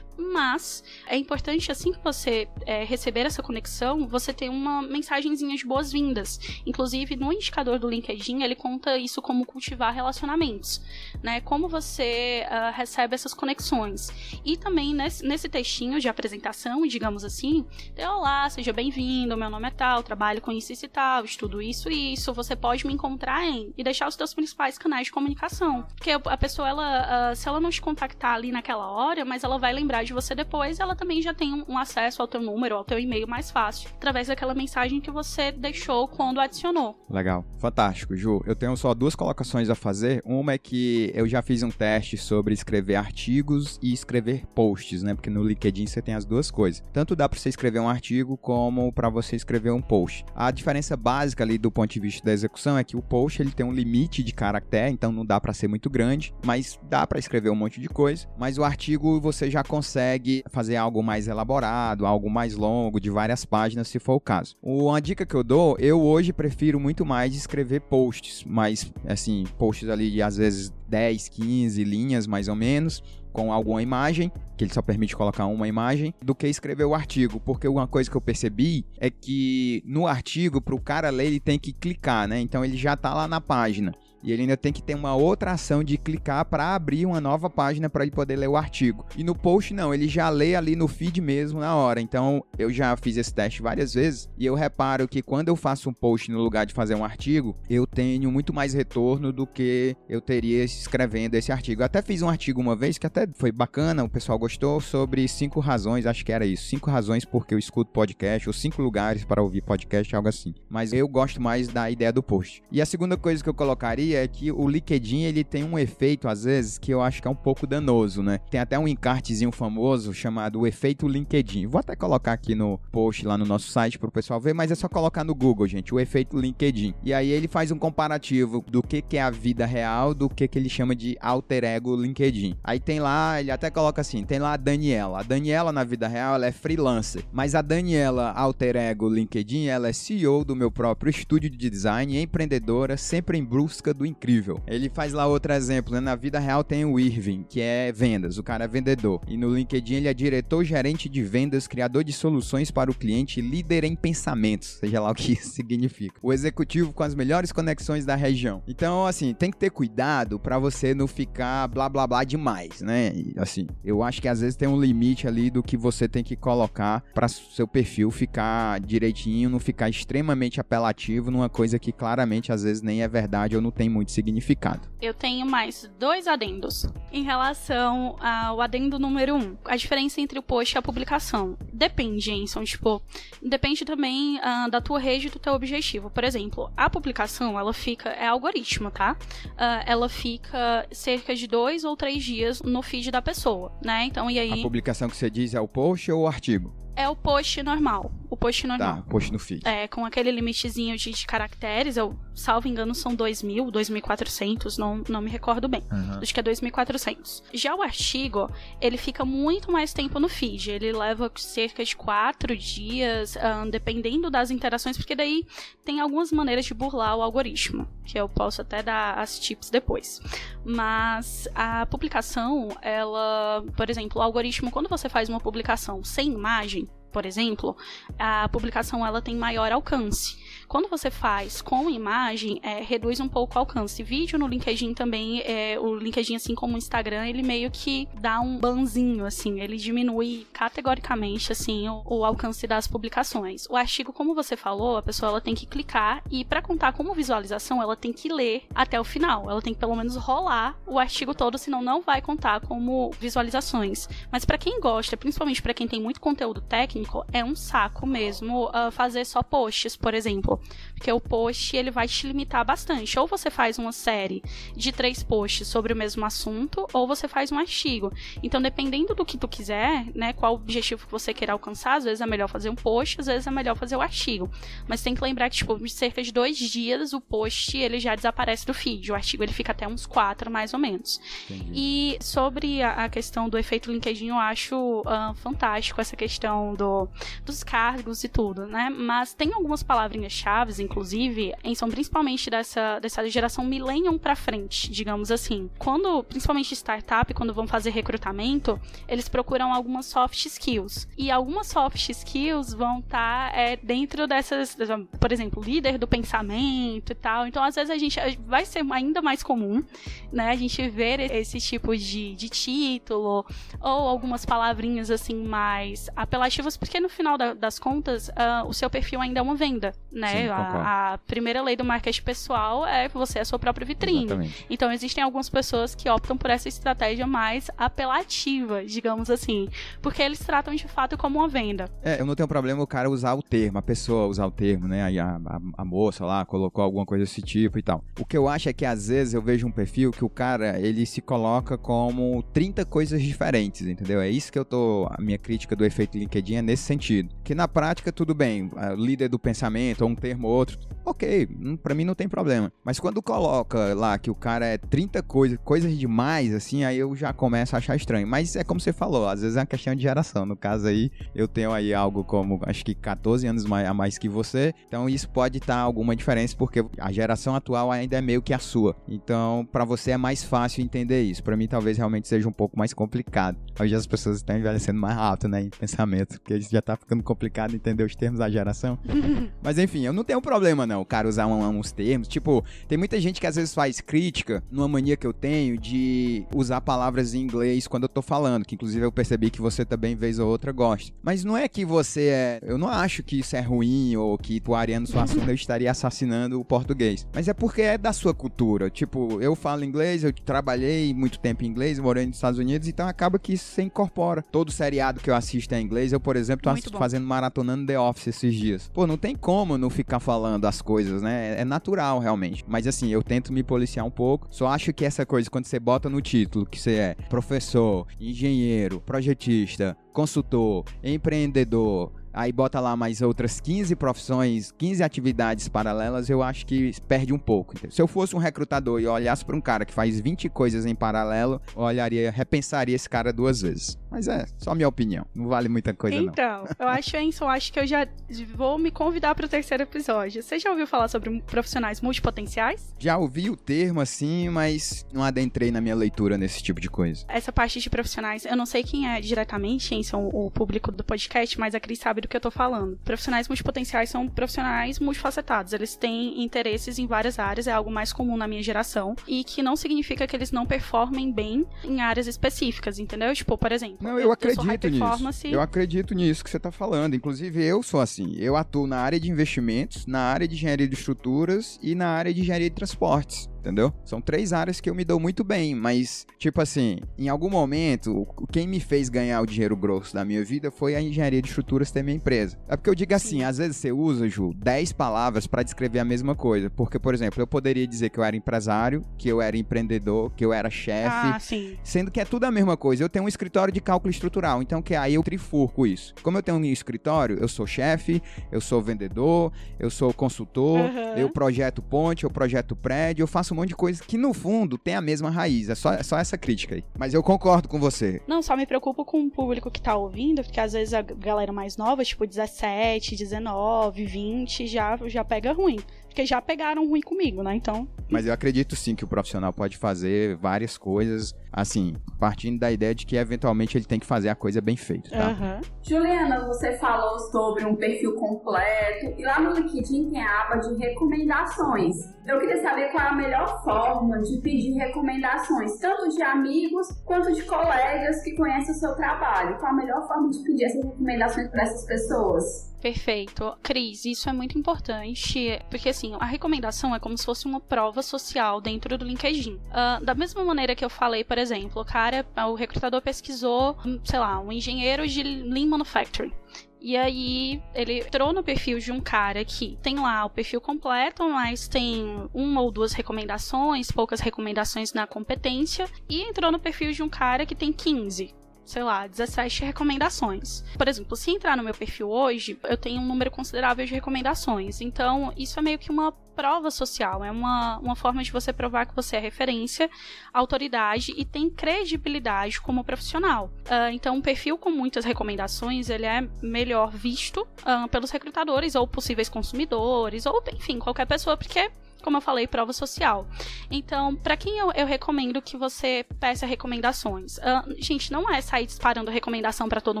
mas é importante assim que você é, receber essa conexão, você ter uma mensagenzinha de boas-vindas. Inclusive, no indicador do LinkedIn, ele conta isso como cultivar relacionamentos, né? Como você uh, recebe essas conexões. E também nesse, nesse textinho de apresentação, digamos assim, olá, seja bem-vindo, meu nome é tal, trabalho com isso e tal, estudo isso e isso, você pode me encontrar em e deixar os seus principais canais de comunicação. Porque a pessoa, ela, uh, se ela não te contactar ali naquela hora, mas ela vai lembrar de você depois, ela também já tem um acesso ao teu número, ao teu e-mail mais fácil, através daquela mensagem que você deixou quando adicionou. Legal, fantástico, Ju. Eu tenho só duas colocações a fazer. Uma é que eu já fiz um teste sobre escrever artigos e escrever posts, né? Porque no LinkedIn você tem as duas coisas. Tanto dá para você escrever um artigo como para você escrever um post. A diferença básica ali do ponto de vista da execução é que o post ele tem um limite de caractere, então não dá para ser muito grande, mas dá para escrever um monte de coisa. Mas o artigo você já consegue consegue fazer algo mais elaborado, algo mais longo, de várias páginas, se for o caso. Uma dica que eu dou, eu hoje prefiro muito mais escrever posts, mas assim, posts ali de às vezes 10, 15 linhas mais ou menos, com alguma imagem, que ele só permite colocar uma imagem, do que escrever o artigo. Porque uma coisa que eu percebi é que no artigo, para o cara ler, ele tem que clicar, né? Então ele já está lá na página. E ele ainda tem que ter uma outra ação de clicar para abrir uma nova página para ele poder ler o artigo. E no post não, ele já lê ali no feed mesmo na hora. Então eu já fiz esse teste várias vezes e eu reparo que quando eu faço um post no lugar de fazer um artigo, eu tenho muito mais retorno do que eu teria escrevendo esse artigo. Eu até fiz um artigo uma vez que até foi bacana, o pessoal gostou sobre cinco razões, acho que era isso, cinco razões porque eu escuto podcast ou cinco lugares para ouvir podcast, algo assim. Mas eu gosto mais da ideia do post. E a segunda coisa que eu colocaria é que o LinkedIn ele tem um efeito, às vezes, que eu acho que é um pouco danoso, né? Tem até um encartezinho famoso chamado o efeito LinkedIn. Vou até colocar aqui no post lá no nosso site para o pessoal ver, mas é só colocar no Google, gente, o efeito LinkedIn. E aí ele faz um comparativo do que, que é a vida real, do que, que ele chama de alter ego LinkedIn. Aí tem lá, ele até coloca assim, tem lá a Daniela. A Daniela na vida real, ela é freelancer, mas a Daniela alter ego LinkedIn, ela é CEO do meu próprio estúdio de design, empreendedora, sempre em busca do incrível. Ele faz lá outro exemplo, né? Na vida real tem o Irving, que é vendas, o cara é vendedor. E no LinkedIn ele é diretor gerente de vendas, criador de soluções para o cliente, líder em pensamentos, seja lá o que isso significa. O executivo com as melhores conexões da região. Então, assim, tem que ter cuidado para você não ficar blá blá blá demais, né? E, assim, eu acho que às vezes tem um limite ali do que você tem que colocar para seu perfil ficar direitinho, não ficar extremamente apelativo numa coisa que claramente às vezes nem é verdade ou não tem tem muito significado. Eu tenho mais dois adendos. Em relação ao adendo número um, a diferença entre o post e a publicação. Depende, Jenson, tipo, depende também uh, da tua rede e do teu objetivo. Por exemplo, a publicação, ela fica, é algoritmo, tá? Uh, ela fica cerca de dois ou três dias no feed da pessoa, né? Então, e aí... A publicação que você diz é o post ou o artigo? É o post normal. O post normal. Tá, post no feed. É, com aquele limitezinho de, de caracteres, eu, salvo engano, são 2.000, 2.400, não, não me recordo bem. Uhum. Acho que é 2.400. Já o artigo, ele fica muito mais tempo no feed. Ele leva cerca de 4 dias, um, dependendo das interações, porque daí tem algumas maneiras de burlar o algoritmo, que eu posso até dar as tips depois. Mas a publicação, ela, por exemplo, o algoritmo, quando você faz uma publicação sem imagem, por exemplo, a publicação ela tem maior alcance. Quando você faz com imagem, é, reduz um pouco o alcance. Vídeo no LinkedIn também, é, o LinkedIn, assim como o Instagram, ele meio que dá um banzinho, assim, ele diminui categoricamente, assim, o, o alcance das publicações. O artigo, como você falou, a pessoa ela tem que clicar e para contar como visualização, ela tem que ler até o final. Ela tem que pelo menos rolar o artigo todo, senão não vai contar como visualizações. Mas para quem gosta, principalmente para quem tem muito conteúdo técnico, é um saco mesmo uh, fazer só posts, por exemplo. Porque o post ele vai te limitar bastante. Ou você faz uma série de três posts sobre o mesmo assunto, ou você faz um artigo. Então, dependendo do que tu quiser, né, qual objetivo que você queira alcançar, às vezes é melhor fazer um post, às vezes é melhor fazer o artigo. Mas tem que lembrar que, tipo, de cerca de dois dias, o post ele já desaparece do feed. O artigo ele fica até uns quatro, mais ou menos. Entendi. E sobre a, a, questão do efeito LinkedIn, eu acho uh, fantástico essa questão do, dos cargos e tudo, né? Mas tem algumas palavrinhas chaves, inclusive, são principalmente dessa, dessa geração millennium para frente, digamos assim. Quando, principalmente startup, quando vão fazer recrutamento, eles procuram algumas soft skills. E algumas soft skills vão estar tá, é, dentro dessas, por exemplo, líder do pensamento e tal. Então, às vezes, a gente vai ser ainda mais comum, né? A gente ver esse tipo de, de título ou algumas palavrinhas assim mais apelativas, porque no final da, das contas, uh, o seu perfil ainda é uma venda, né? Sim, a, a, primeira lei do marketing pessoal é você é a sua própria vitrine. Exatamente. Então existem algumas pessoas que optam por essa estratégia mais apelativa, digamos assim, porque eles tratam de fato como uma venda. É, eu não tenho problema o cara usar o termo, a pessoa usar o termo, né? Aí a, a, a moça lá colocou alguma coisa desse tipo e tal. O que eu acho é que às vezes eu vejo um perfil que o cara, ele se coloca como 30 coisas diferentes, entendeu? É isso que eu tô, a minha crítica do efeito LinkedIn é nesse sentido. Que na prática tudo bem, líder do pensamento ou um termo ou outro, ok, para mim não tem problema. Mas quando coloca lá que o cara é 30 coisas, coisas demais, assim, aí eu já começo a achar estranho. Mas é como você falou, às vezes é uma questão de geração. No caso aí, eu tenho aí algo como, acho que 14 anos a mais que você, então isso pode estar tá alguma diferença, porque a geração atual ainda é meio que a sua. Então, para você é mais fácil entender isso. Para mim, talvez realmente seja um pouco mais complicado. Hoje as pessoas estão envelhecendo mais rápido, né, em pensamento, porque já tá ficando complicado entender os termos da geração. Mas enfim, eu não tenho problema não, o cara usar um, uns termos. Tipo, tem muita gente que às vezes faz crítica, numa mania que eu tenho, de usar palavras em inglês quando eu tô falando, que inclusive eu percebi que você também, vez ou outra, gosta. Mas não é que você é. Eu não acho que isso é ruim ou que tu, Ariano Suassuna, eu estaria assassinando o português. Mas é porque é da sua cultura. Tipo, eu falo inglês, eu trabalhei muito tempo em inglês, morei nos Estados Unidos, então acaba que isso se incorpora. Todo seriado que eu assisto é em inglês. Eu, por exemplo, tô fazendo maratonando The Office esses dias. Pô, não tem como não ficar falando as coisas, né? É natural, realmente. Mas assim, eu tento me policiar um pouco. Só acho que essa coisa, quando você bota no título que você é professor, engenheiro, projetista, consultor, empreendedor, aí bota lá mais outras 15 profissões, 15 atividades paralelas, eu acho que perde um pouco. Entendeu? Se eu fosse um recrutador e olhasse para um cara que faz 20 coisas em paralelo, eu olharia, repensaria esse cara duas vezes. Mas é, só minha opinião. Não vale muita coisa, então, não. Então, eu acho, Enson, acho que eu já vou me convidar para o terceiro episódio. Você já ouviu falar sobre profissionais multipotenciais? Já ouvi o termo, assim, mas não adentrei na minha leitura nesse tipo de coisa. Essa parte de profissionais, eu não sei quem é diretamente, Enson, o público do podcast, mas a Cris sabe do que eu tô falando. Profissionais multipotenciais são profissionais multifacetados. Eles têm interesses em várias áreas, é algo mais comum na minha geração. E que não significa que eles não performem bem em áreas específicas, entendeu? Tipo, por exemplo, não, eu, eu acredito eu nisso. Eu acredito nisso que você está falando. Inclusive, eu sou assim. Eu atuo na área de investimentos, na área de engenharia de estruturas e na área de engenharia de transportes entendeu? São três áreas que eu me dou muito bem, mas, tipo assim, em algum momento, quem me fez ganhar o dinheiro grosso da minha vida foi a engenharia de estruturas ter minha empresa. É porque eu digo assim, às vezes você usa, Ju, 10 palavras para descrever a mesma coisa. Porque, por exemplo, eu poderia dizer que eu era empresário, que eu era empreendedor, que eu era chefe, ah, sendo que é tudo a mesma coisa. Eu tenho um escritório de cálculo estrutural, então que aí eu trifurco isso. Como eu tenho um escritório, eu sou chefe, eu sou vendedor, eu sou consultor, uhum. eu projeto ponte, eu projeto prédio, eu faço um monte de coisa que no fundo tem a mesma raiz. É só, é só essa crítica aí. Mas eu concordo com você. Não, só me preocupo com o público que tá ouvindo, porque às vezes a galera mais nova, tipo 17, 19, 20, já, já pega ruim. Porque já pegaram ruim comigo, né? Então. Mas eu acredito sim que o profissional pode fazer várias coisas, assim, partindo da ideia de que eventualmente ele tem que fazer a coisa bem feita, tá? Uhum. Juliana, você falou sobre um perfil completo e lá no LinkedIn tem a aba de recomendações. Eu queria saber qual é a melhor forma de pedir recomendações, tanto de amigos quanto de colegas que conhecem o seu trabalho. Qual a melhor forma de pedir essas recomendações para essas pessoas? Perfeito. Cris, isso é muito importante, porque assim, a recomendação é como se fosse uma prova social dentro do LinkedIn. Uh, da mesma maneira que eu falei, por exemplo, o cara, o recrutador pesquisou, sei lá, um engenheiro de Lean Manufacturing. E aí ele entrou no perfil de um cara que tem lá o perfil completo, mas tem uma ou duas recomendações, poucas recomendações na competência, e entrou no perfil de um cara que tem 15 sei lá, 17 recomendações. Por exemplo, se entrar no meu perfil hoje, eu tenho um número considerável de recomendações. Então, isso é meio que uma prova social, é uma, uma forma de você provar que você é referência, autoridade e tem credibilidade como profissional. Uh, então, um perfil com muitas recomendações, ele é melhor visto uh, pelos recrutadores ou possíveis consumidores, ou enfim, qualquer pessoa, porque como eu falei, prova social. Então, para quem eu, eu, recomendo que você peça recomendações? Uh, gente, não é sair disparando recomendação para todo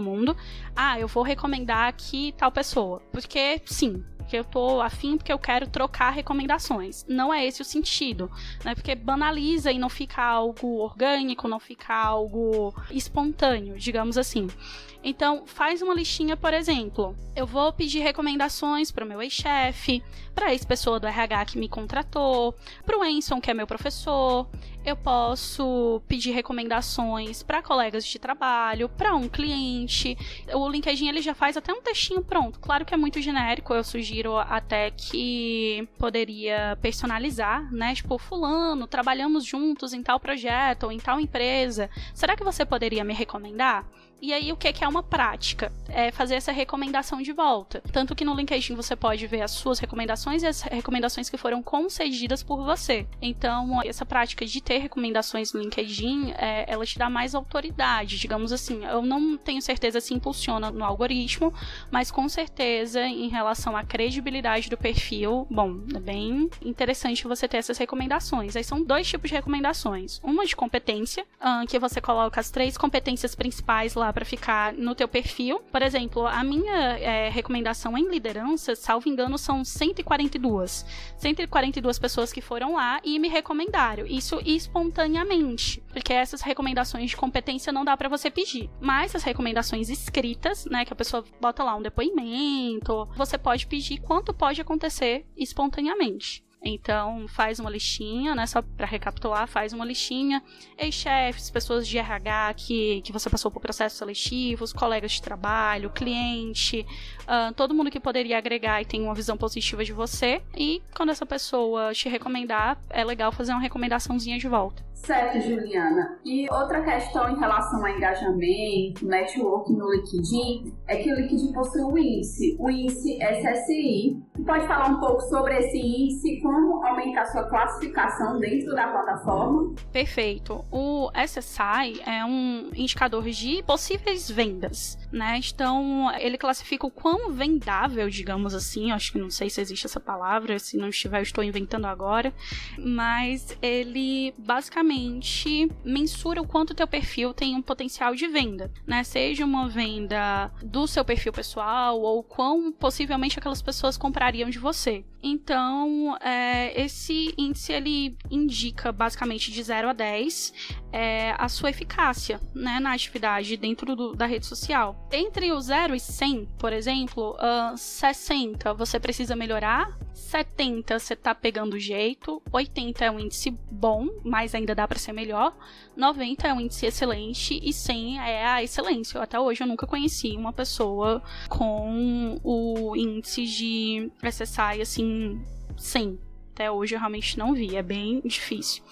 mundo. Ah, eu vou recomendar aqui tal pessoa. Porque, sim, porque eu tô afim, porque eu quero trocar recomendações. Não é esse o sentido, né? Porque banaliza e não fica algo orgânico, não fica algo espontâneo, digamos assim. Então, faz uma listinha, por exemplo. Eu vou pedir recomendações para o meu ex-chefe, para a ex-pessoa do RH que me contratou, para o Enson, que é meu professor. Eu posso pedir recomendações para colegas de trabalho, para um cliente. O LinkedIn ele já faz até um textinho pronto. Claro que é muito genérico, eu sugiro até que poderia personalizar, né? Tipo, fulano, trabalhamos juntos em tal projeto ou em tal empresa. Será que você poderia me recomendar? E aí, o que é uma prática? É fazer essa recomendação de volta. Tanto que no LinkedIn você pode ver as suas recomendações e as recomendações que foram concedidas por você. Então, essa prática de ter recomendações no LinkedIn, é, ela te dá mais autoridade, digamos assim. Eu não tenho certeza se impulsiona no algoritmo, mas com certeza, em relação à credibilidade do perfil, bom, é bem interessante você ter essas recomendações. Aí são dois tipos de recomendações. Uma de competência, que você coloca as três competências principais lá para ficar no teu perfil. Por exemplo, a minha é, recomendação em liderança, salvo engano, são 142. 142 pessoas que foram lá e me recomendaram. Isso espontaneamente, porque essas recomendações de competência não dá para você pedir. Mas as recomendações escritas, né, que a pessoa bota lá um depoimento, você pode pedir quanto pode acontecer espontaneamente. Então, faz uma listinha, né? Só para recapitular, faz uma listinha. Ex-chefes, pessoas de RH que, que você passou por processos seletivos, colegas de trabalho, cliente, uh, todo mundo que poderia agregar e tem uma visão positiva de você. E quando essa pessoa te recomendar, é legal fazer uma recomendaçãozinha de volta. Certo, Juliana. E outra questão em relação a engajamento, network no LinkedIn, é que o LinkedIn possui um índice, o índice SSI. Pode falar um pouco sobre esse índice, como aumentar sua classificação dentro da plataforma? Perfeito. O SSI é um indicador de possíveis vendas, né? Então, ele classifica o quão vendável, digamos assim, acho que não sei se existe essa palavra, se não estiver, eu estou inventando agora, mas ele basicamente mensura o quanto o teu perfil tem um potencial de venda, né? Seja uma venda do seu perfil pessoal ou quão possivelmente aquelas pessoas comprariam de você. Então, é, esse índice ele indica basicamente de 0 a 10 é, a sua eficácia né, na atividade dentro do, da rede social. Entre o 0 e 100, por exemplo, uh, 60 você precisa melhorar, 70 você tá pegando jeito, 80 é um índice bom, mas ainda dá para ser melhor, 90 é um índice excelente e 100 é a excelência. Até hoje eu nunca conheci uma pessoa com o índice de SSI assim 100. Até hoje eu realmente não vi, é bem difícil.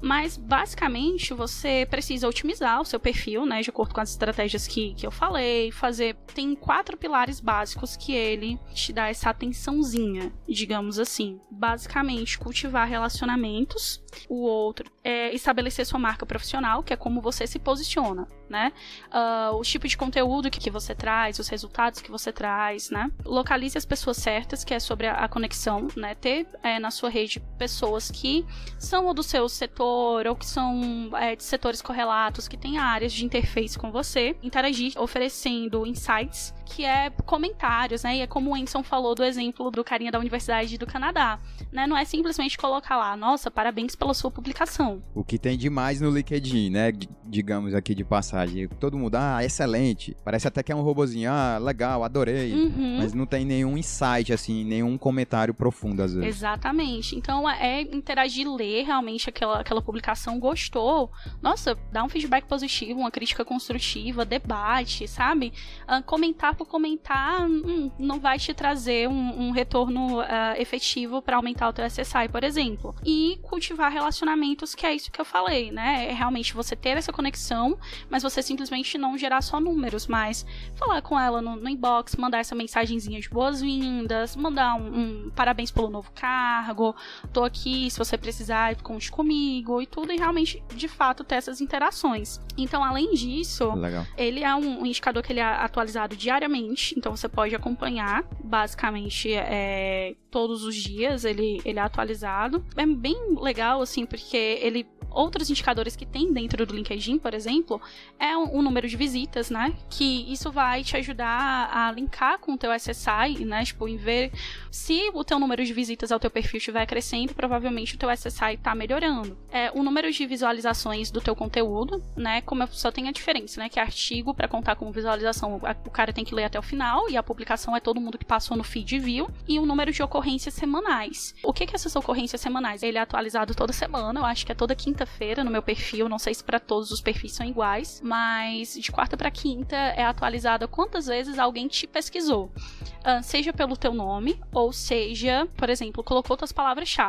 Mas basicamente você precisa otimizar o seu perfil, né, de acordo com as estratégias que, que eu falei, fazer. Tem quatro pilares básicos que ele te dá essa atençãozinha, digamos assim. Basicamente, cultivar relacionamentos. O outro é estabelecer sua marca profissional, que é como você se posiciona, né? Uh, o tipo de conteúdo que, que você traz, os resultados que você traz, né? Localize as pessoas certas, que é sobre a, a conexão, né? Ter é, na sua rede pessoas que são ou do seu setor ou que são é, de setores correlatos, que têm áreas de interface com você, interagir oferecendo insights, que é comentários, né? E é como o Enson falou do exemplo do carinha da Universidade do Canadá, né? Não é simplesmente colocar lá, nossa, parabéns pela sua publicação. O que tem demais no LinkedIn, né? Digamos aqui de passagem. Todo mundo, ah, excelente. Parece até que é um robozinho, ah, legal, adorei. Uhum. Mas não tem nenhum insight, assim, nenhum comentário profundo às vezes. Exatamente. Então é interagir, ler realmente aquela, aquela publicação, gostou. Nossa, dá um feedback positivo, uma crítica construtiva, debate, sabe? Uh, comentar por comentar hum, não vai te trazer um, um retorno uh, efetivo para aumentar o teu SSI, por exemplo. E cultivar relacionamentos, que é isso que eu falei, né? É realmente você ter essa conexão, mas você simplesmente não gerar só números, mas falar com ela no, no inbox, mandar essa mensagenzinha de boas-vindas, mandar um, um parabéns pelo novo cargo, tô aqui, se você precisar, conte comigo e tudo, e realmente, de fato, ter essas interações. Então, além disso, Legal. ele é um, um indicador que ele é atualizado diariamente, então você pode acompanhar, basicamente, é, todos os dias ele, ele é atualizado. É bem legal, assim, porque ele outros indicadores que tem dentro do LinkedIn, por exemplo, é o, número de visitas, né? Que isso vai te ajudar a linkar com o teu SSI, né? Tipo, em ver se o teu número de visitas ao teu perfil estiver crescendo, provavelmente o teu SSI está melhorando. É, o número de visualizações do teu conteúdo, né? Como só tem a diferença, né? Que é artigo para contar como visualização, o cara tem que ler até o final e a publicação é todo mundo que passou no feed viu. E o número de ocorrências semanais. O que que essas ocorrências semanais? Ele é atualizado toda semana, eu acho que é toda quinta-feira no meu perfil, não sei se para todos os perfis são iguais, mas de quarta para quinta é atualizada quantas vezes alguém te pesquisou, uh, seja pelo teu nome ou seja, por exemplo, colocou tuas palavras-chave.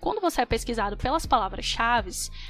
Quando você é pesquisado pelas palavras-chave,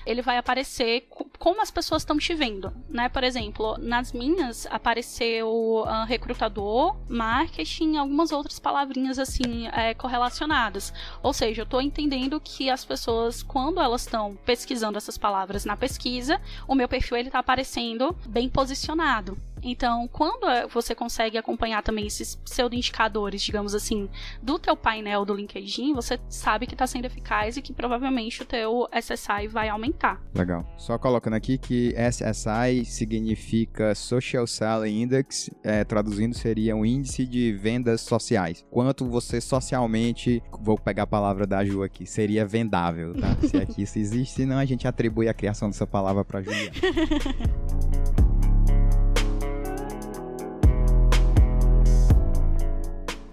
ele vai aparecer como as pessoas estão te vendo, né? Por exemplo, nas minhas apareceu uh, recrutador, marketing, algumas outras palavrinhas assim é, correlacionadas. Ou seja, eu estou entendendo que as pessoas, quando elas estão pesquisando essas palavras na pesquisa, o meu perfil ele está aparecendo bem posicionado. Então, quando é, você consegue acompanhar também esses pseudo-indicadores, digamos assim, do teu painel do LinkedIn, você sabe que está sendo eficaz e que provavelmente o teu SSI vai aumentar. Legal. Só colocando aqui que SSI significa Social Selling Index, é, traduzindo seria um índice de vendas sociais. Quanto você socialmente, vou pegar a palavra da Ju aqui, seria vendável, tá? Se aqui isso existe, senão a gente atribui a criação dessa palavra para Juliana.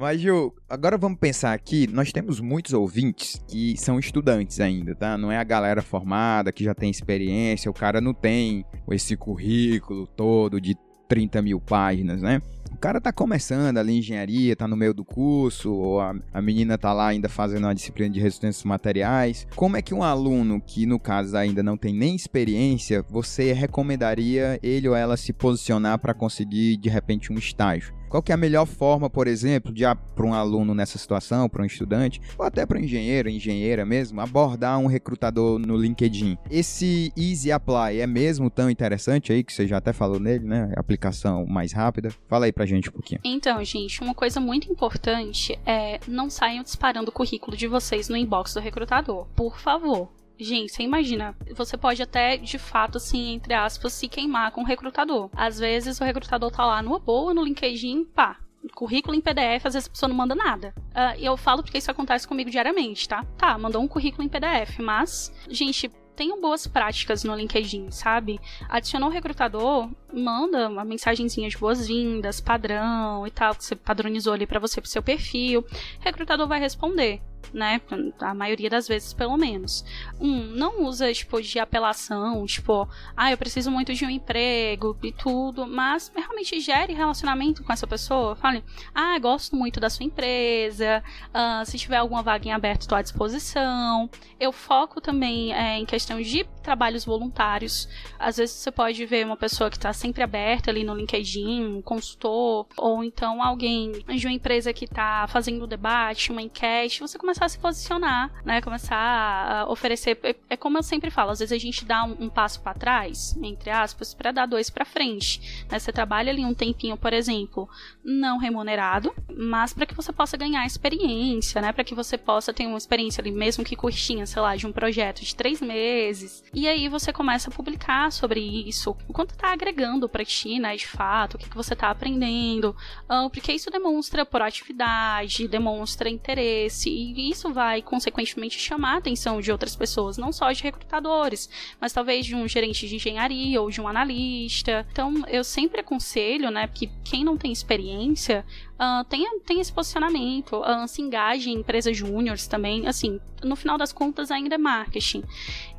Mas, Ju, agora vamos pensar aqui. Nós temos muitos ouvintes que são estudantes ainda, tá? Não é a galera formada que já tem experiência, o cara não tem esse currículo todo de 30 mil páginas, né? O cara tá começando ali engenharia, tá no meio do curso, ou a, a menina tá lá ainda fazendo uma disciplina de resistência materiais. Como é que um aluno que, no caso, ainda não tem nem experiência, você recomendaria ele ou ela se posicionar para conseguir, de repente, um estágio? Qual que é a melhor forma, por exemplo, de para um aluno nessa situação, para um estudante, ou até para um engenheiro, engenheira mesmo, abordar um recrutador no LinkedIn? Esse Easy Apply é mesmo tão interessante aí, que você já até falou nele, né? Aplicação mais rápida. Fala aí pra gente um pouquinho. Então, gente, uma coisa muito importante é não saiam disparando o currículo de vocês no inbox do recrutador. Por favor. Gente, você imagina, você pode até, de fato, assim, entre aspas, se queimar com o recrutador. Às vezes o recrutador tá lá numa boa no LinkedIn, pá, currículo em PDF, às vezes a pessoa não manda nada. Uh, eu falo porque isso acontece comigo diariamente, tá? Tá, mandou um currículo em PDF, mas, gente, tenham boas práticas no LinkedIn, sabe? Adicionou o recrutador, manda uma mensagenzinha de boas-vindas, padrão e tal, que você padronizou ali para você pro seu perfil. O recrutador vai responder né? A maioria das vezes, pelo menos. Um, não usa, tipo, de apelação, tipo, ah, eu preciso muito de um emprego e tudo, mas realmente gere relacionamento com essa pessoa. Fale, ah, gosto muito da sua empresa, uh, se tiver alguma vaga em aberto, estou à disposição. Eu foco também é, em questão de trabalhos voluntários. Às vezes você pode ver uma pessoa que está sempre aberta ali no LinkedIn, um consultor, ou então alguém de uma empresa que está fazendo debate, uma enquete, você começar a se posicionar, né? Começar a oferecer. É, é como eu sempre falo, às vezes a gente dá um, um passo para trás, entre aspas, para dar dois para frente. Né? Você trabalha ali um tempinho, por exemplo, não remunerado, mas para que você possa ganhar experiência, né? Para que você possa ter uma experiência ali, mesmo que curtinha, sei lá, de um projeto de três meses. E aí você começa a publicar sobre isso, o quanto tá agregando para ti, né? De fato, o que, que você tá aprendendo, uh, porque isso demonstra proatividade, demonstra interesse e isso vai, consequentemente, chamar a atenção de outras pessoas, não só de recrutadores, mas talvez de um gerente de engenharia ou de um analista. Então, eu sempre aconselho, né, que quem não tem experiência uh, tenha, tenha esse posicionamento, uh, se engaje em empresas júniores também. Assim, no final das contas, ainda é marketing.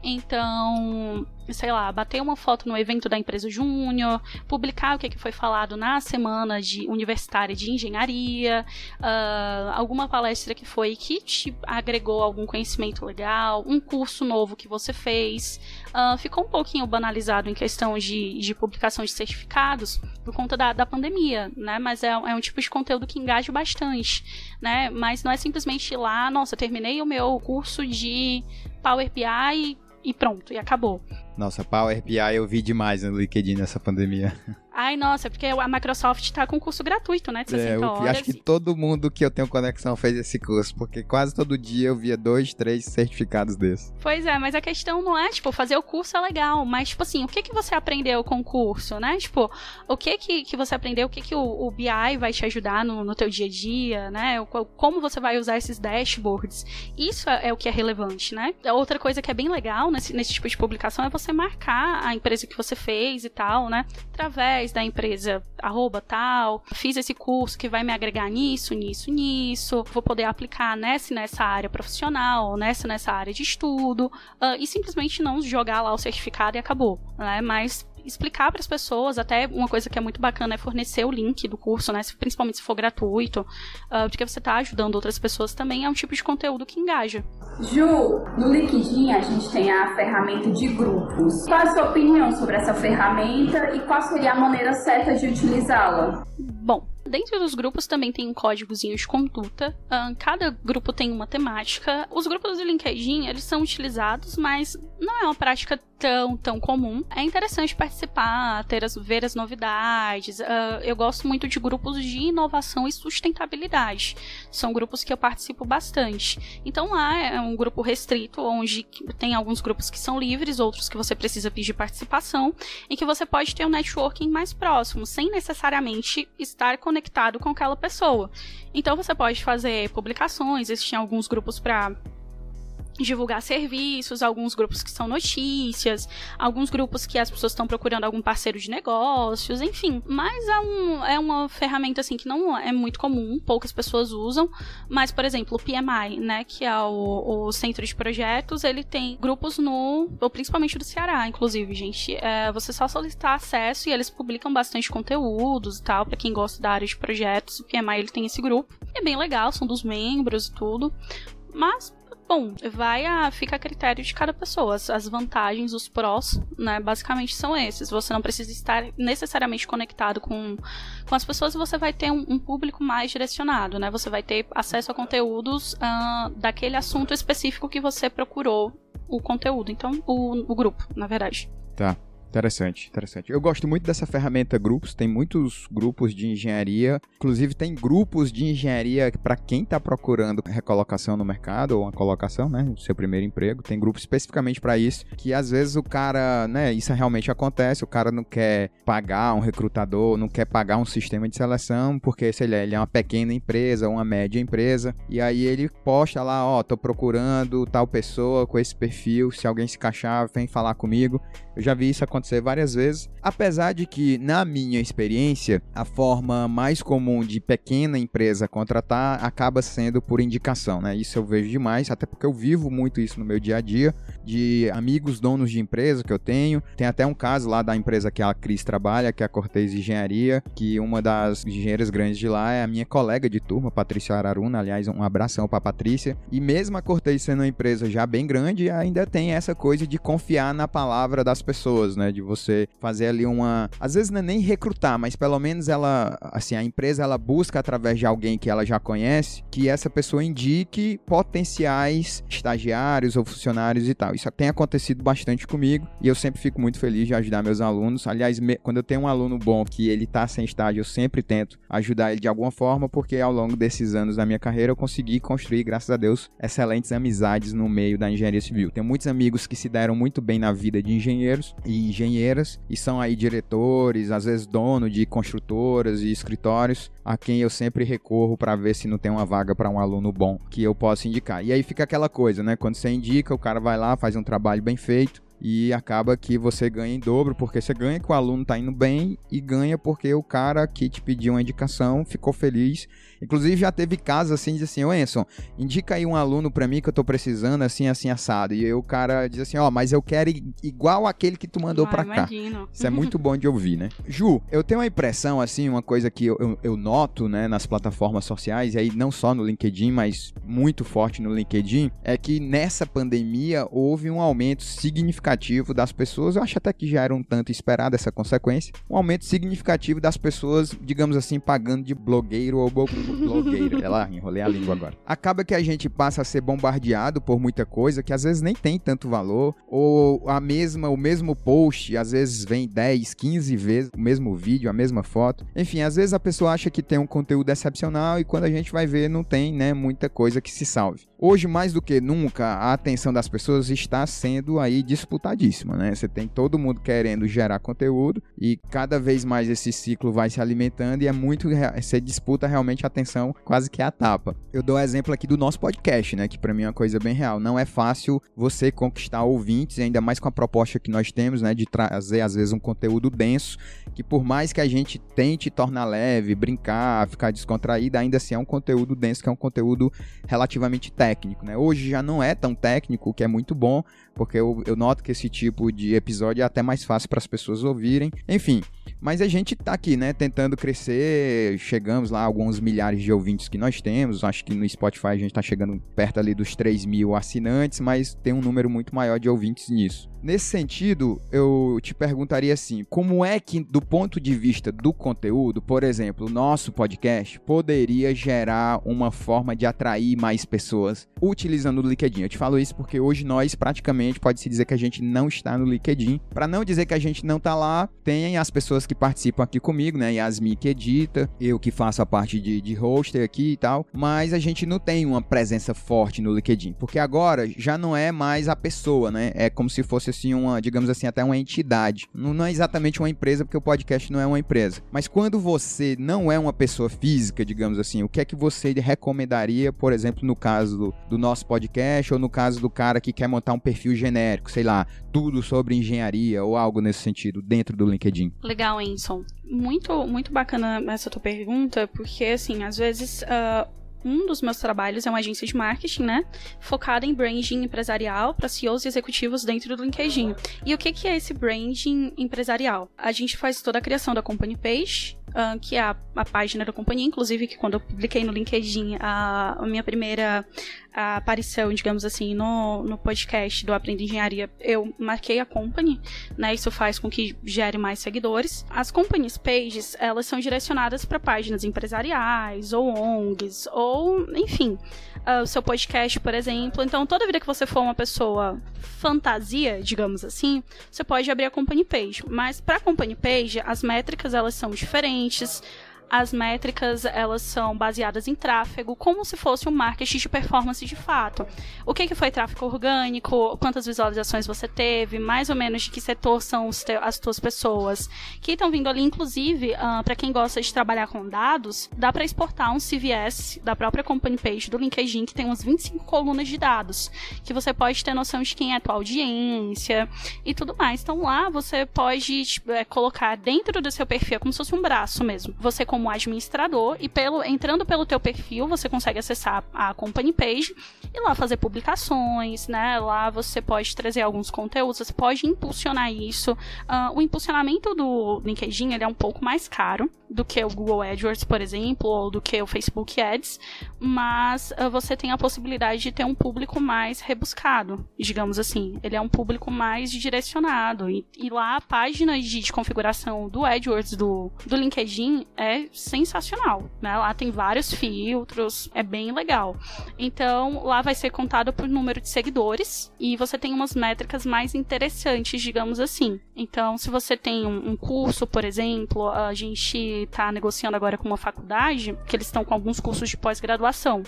Então, sei lá, bater uma foto no evento da empresa júnior, publicar o que, foi falado na semana de universitária de engenharia, uh, alguma palestra que foi que te agregou algum conhecimento legal, um curso novo que você fez. Uh, ficou um pouquinho banalizado em questão de, de publicação de certificados por conta da, da pandemia, né? Mas é, é um tipo de conteúdo que engaja bastante, né? Mas não é simplesmente ir lá, nossa, terminei o meu curso de Power BI e pronto, e acabou. Nossa, Power BI eu vi demais no LinkedIn nessa pandemia. Ai, nossa, porque a Microsoft tá com curso gratuito, né? De 60 é, eu horas. acho que todo mundo que eu tenho conexão fez esse curso, porque quase todo dia eu via dois, três certificados desses. Pois é, mas a questão não é, tipo, fazer o curso é legal, mas, tipo assim, o que que você aprendeu com o curso, né? Tipo, o que que, que você aprendeu, o que que o, o BI vai te ajudar no, no teu dia a dia, né? Como você vai usar esses dashboards. Isso é, é o que é relevante, né? Outra coisa que é bem legal nesse, nesse tipo de publicação é você marcar a empresa que você fez e tal, né? Através da empresa arroba tal, fiz esse curso que vai me agregar nisso, nisso, nisso, vou poder aplicar nessa nessa área profissional, nessa nessa área de estudo, uh, e simplesmente não jogar lá o certificado e acabou, né? Mas explicar para as pessoas, até uma coisa que é muito bacana é fornecer o link do curso, né? Principalmente se for gratuito, uh, porque você está ajudando outras pessoas também, é um tipo de conteúdo que engaja. Ju, no LinkedIn a gente tem a ferramenta de grupos. Qual a sua opinião sobre essa ferramenta e qual seria a maneira certa de utilizá-la? Bom, Dentro dos grupos também tem um códigozinho de conduta. Uh, cada grupo tem uma temática. Os grupos do LinkedIn, eles são utilizados, mas não é uma prática tão, tão comum. É interessante participar, ter as, ver as novidades. Uh, eu gosto muito de grupos de inovação e sustentabilidade. São grupos que eu participo bastante. Então lá é um grupo restrito, onde tem alguns grupos que são livres, outros que você precisa pedir participação, em que você pode ter um networking mais próximo, sem necessariamente estar com conectado com aquela pessoa. Então você pode fazer publicações, existem alguns grupos para divulgar serviços, alguns grupos que são notícias, alguns grupos que as pessoas estão procurando algum parceiro de negócios, enfim. Mas é, um, é uma ferramenta assim que não é muito comum, poucas pessoas usam. Mas, por exemplo, o PMI, né, que é o, o Centro de Projetos, ele tem grupos no, ou principalmente do Ceará, inclusive, gente. É, você só solicitar acesso e eles publicam bastante conteúdos e tal, para quem gosta da área de projetos. O PMI ele tem esse grupo. É bem legal, são dos membros e tudo. Mas Bom, vai a fica a critério de cada pessoa. As vantagens, os prós, né, basicamente são esses. Você não precisa estar necessariamente conectado com, com as pessoas, você vai ter um, um público mais direcionado, né? Você vai ter acesso a conteúdos uh, daquele assunto específico que você procurou o conteúdo, então o, o grupo, na verdade. Tá. Interessante, interessante. Eu gosto muito dessa ferramenta grupos, tem muitos grupos de engenharia, inclusive tem grupos de engenharia para quem está procurando recolocação no mercado ou uma colocação, né, seu primeiro emprego, tem grupos especificamente para isso, que às vezes o cara, né, isso realmente acontece, o cara não quer pagar um recrutador, não quer pagar um sistema de seleção, porque sei ele é uma pequena empresa, uma média empresa, e aí ele posta lá, ó, oh, tô procurando tal pessoa com esse perfil, se alguém se encaixar, vem falar comigo. Eu já vi isso acontecer várias vezes, apesar de que, na minha experiência, a forma mais comum de pequena empresa contratar acaba sendo por indicação, né? Isso eu vejo demais, até porque eu vivo muito isso no meu dia a dia, de amigos donos de empresa que eu tenho. Tem até um caso lá da empresa que a Cris trabalha, que é a Cortez Engenharia, que uma das engenheiras grandes de lá é a minha colega de turma, Patrícia Araruna. Aliás, um abração para Patrícia. E mesmo a Cortez sendo uma empresa já bem grande, ainda tem essa coisa de confiar na palavra das pessoas, né? De você fazer ali uma. Às vezes não é nem recrutar, mas pelo menos ela. Assim, a empresa ela busca através de alguém que ela já conhece que essa pessoa indique potenciais estagiários ou funcionários e tal. Isso tem acontecido bastante comigo e eu sempre fico muito feliz de ajudar meus alunos. Aliás, me... quando eu tenho um aluno bom que ele tá sem estágio, eu sempre tento ajudar ele de alguma forma, porque ao longo desses anos da minha carreira eu consegui construir, graças a Deus, excelentes amizades no meio da engenharia civil. Tenho muitos amigos que se deram muito bem na vida de engenheiros e engenheiras e são aí diretores, às vezes dono de construtoras e escritórios, a quem eu sempre recorro para ver se não tem uma vaga para um aluno bom que eu possa indicar. E aí fica aquela coisa, né? Quando você indica, o cara vai lá, faz um trabalho bem feito e acaba que você ganha em dobro, porque você ganha que o aluno está indo bem e ganha porque o cara que te pediu uma indicação ficou feliz Inclusive já teve casos assim, de assim, ô Enson, indica aí um aluno para mim que eu tô precisando assim, assim, assado. E aí o cara diz assim, ó, oh, mas eu quero igual aquele que tu mandou ah, para cá. Isso é muito bom de ouvir, né? Ju, eu tenho uma impressão, assim, uma coisa que eu, eu, eu noto, né, nas plataformas sociais, e aí não só no LinkedIn, mas muito forte no LinkedIn, é que nessa pandemia houve um aumento significativo das pessoas, eu acho até que já era um tanto esperado essa consequência, um aumento significativo das pessoas, digamos assim, pagando de blogueiro ou blogueira. Ela enrolei a língua agora. Acaba que a gente passa a ser bombardeado por muita coisa que às vezes nem tem tanto valor, ou a mesma, o mesmo post, às vezes vem 10, 15 vezes o mesmo vídeo, a mesma foto. Enfim, às vezes a pessoa acha que tem um conteúdo excepcional e quando a gente vai ver não tem, né, muita coisa que se salve. Hoje, mais do que nunca, a atenção das pessoas está sendo aí disputadíssima, né? Você tem todo mundo querendo gerar conteúdo e cada vez mais esse ciclo vai se alimentando e é muito você disputa realmente a atenção quase que a tapa. Eu dou exemplo aqui do nosso podcast, né, que para mim é uma coisa bem real. Não é fácil você conquistar ouvintes, ainda mais com a proposta que nós temos, né, de trazer às vezes um conteúdo denso, que por mais que a gente tente tornar leve, brincar, ficar descontraído, ainda assim é um conteúdo denso, que é um conteúdo relativamente técnico técnico, né? Hoje já não é tão técnico, o que é muito bom, porque eu, eu noto que esse tipo de episódio é até mais fácil para as pessoas ouvirem. Enfim, mas a gente tá aqui, né, tentando crescer, chegamos lá a alguns milhares de ouvintes que nós temos, acho que no Spotify a gente tá chegando perto ali dos 3 mil assinantes, mas tem um número muito maior de ouvintes nisso. Nesse sentido, eu te perguntaria assim: como é que, do ponto de vista do conteúdo, por exemplo, o nosso podcast poderia gerar uma forma de atrair mais pessoas utilizando o LinkedIn? Eu te falo isso porque hoje nós praticamente pode-se dizer que a gente não está no LinkedIn. Para não dizer que a gente não tá lá, tem as pessoas que participam aqui comigo, né? Yasmin que edita, eu que faço a parte de, de hoster aqui e tal, mas a gente não tem uma presença forte no LinkedIn, porque agora já não é mais a pessoa, né? É como se fosse assim uma, digamos assim, até uma entidade. Não, não é exatamente uma empresa, porque o podcast não é uma empresa. Mas quando você não é uma pessoa física, digamos assim, o que é que você recomendaria, por exemplo, no caso do nosso podcast ou no caso do cara que quer montar um perfil genérico, sei lá, tudo sobre engenharia ou algo nesse sentido dentro do LinkedIn? Legal, Enson. Muito, muito bacana essa tua pergunta, porque assim, às vezes uh, um dos meus trabalhos é uma agência de marketing, né? Focada em branding empresarial para CEOs e executivos dentro do LinkedIn. E o que, que é esse branding empresarial? A gente faz toda a criação da company page, Uh, que é a, página da companhia, inclusive que quando eu publiquei no LinkedIn a minha primeira a aparição, digamos assim, no, no podcast do Aprenda Engenharia, eu marquei a company, né? Isso faz com que gere mais seguidores. As companies pages, elas são direcionadas para páginas empresariais ou ONGs ou, enfim, uh, o seu podcast, por exemplo. Então, toda vida que você for uma pessoa fantasia, digamos assim, você pode abrir a company page. Mas para a company page, as métricas elas são diferentes as métricas elas são baseadas em tráfego, como se fosse um marketing de performance de fato. O que, que foi tráfego orgânico, quantas visualizações você teve, mais ou menos de que setor são as tuas pessoas que estão vindo ali. Inclusive, uh, ah, para quem gosta de trabalhar com dados, dá para exportar um CVS da própria company page do LinkedIn que tem uns 25 colunas de dados, que você pode ter noção de quem é a tua audiência e tudo mais. Então lá você pode tipo, é, colocar dentro do seu perfil, é como se fosse um braço mesmo. Você como administrador e pelo entrando pelo teu perfil, você consegue acessar a company page e lá fazer publicações, né? Lá você pode trazer alguns conteúdos, você pode impulsionar isso. Uh, o impulsionamento do LinkedIn ele é um pouco mais caro do que o Google AdWords, por exemplo, ou do que o Facebook Ads, mas uh, você tem a possibilidade de ter um público mais rebuscado, digamos assim. Ele é um público mais direcionado. E, e lá a página de, de configuração do AdWords do, do LinkedIn é sensacional, né? Lá tem vários filtros, é bem legal. Então, lá vai ser contado por número de seguidores e você tem umas métricas mais interessantes, digamos assim. Então, se você tem um, um curso, por exemplo, a gente está negociando agora com uma faculdade, que eles estão com alguns cursos de pós-graduação.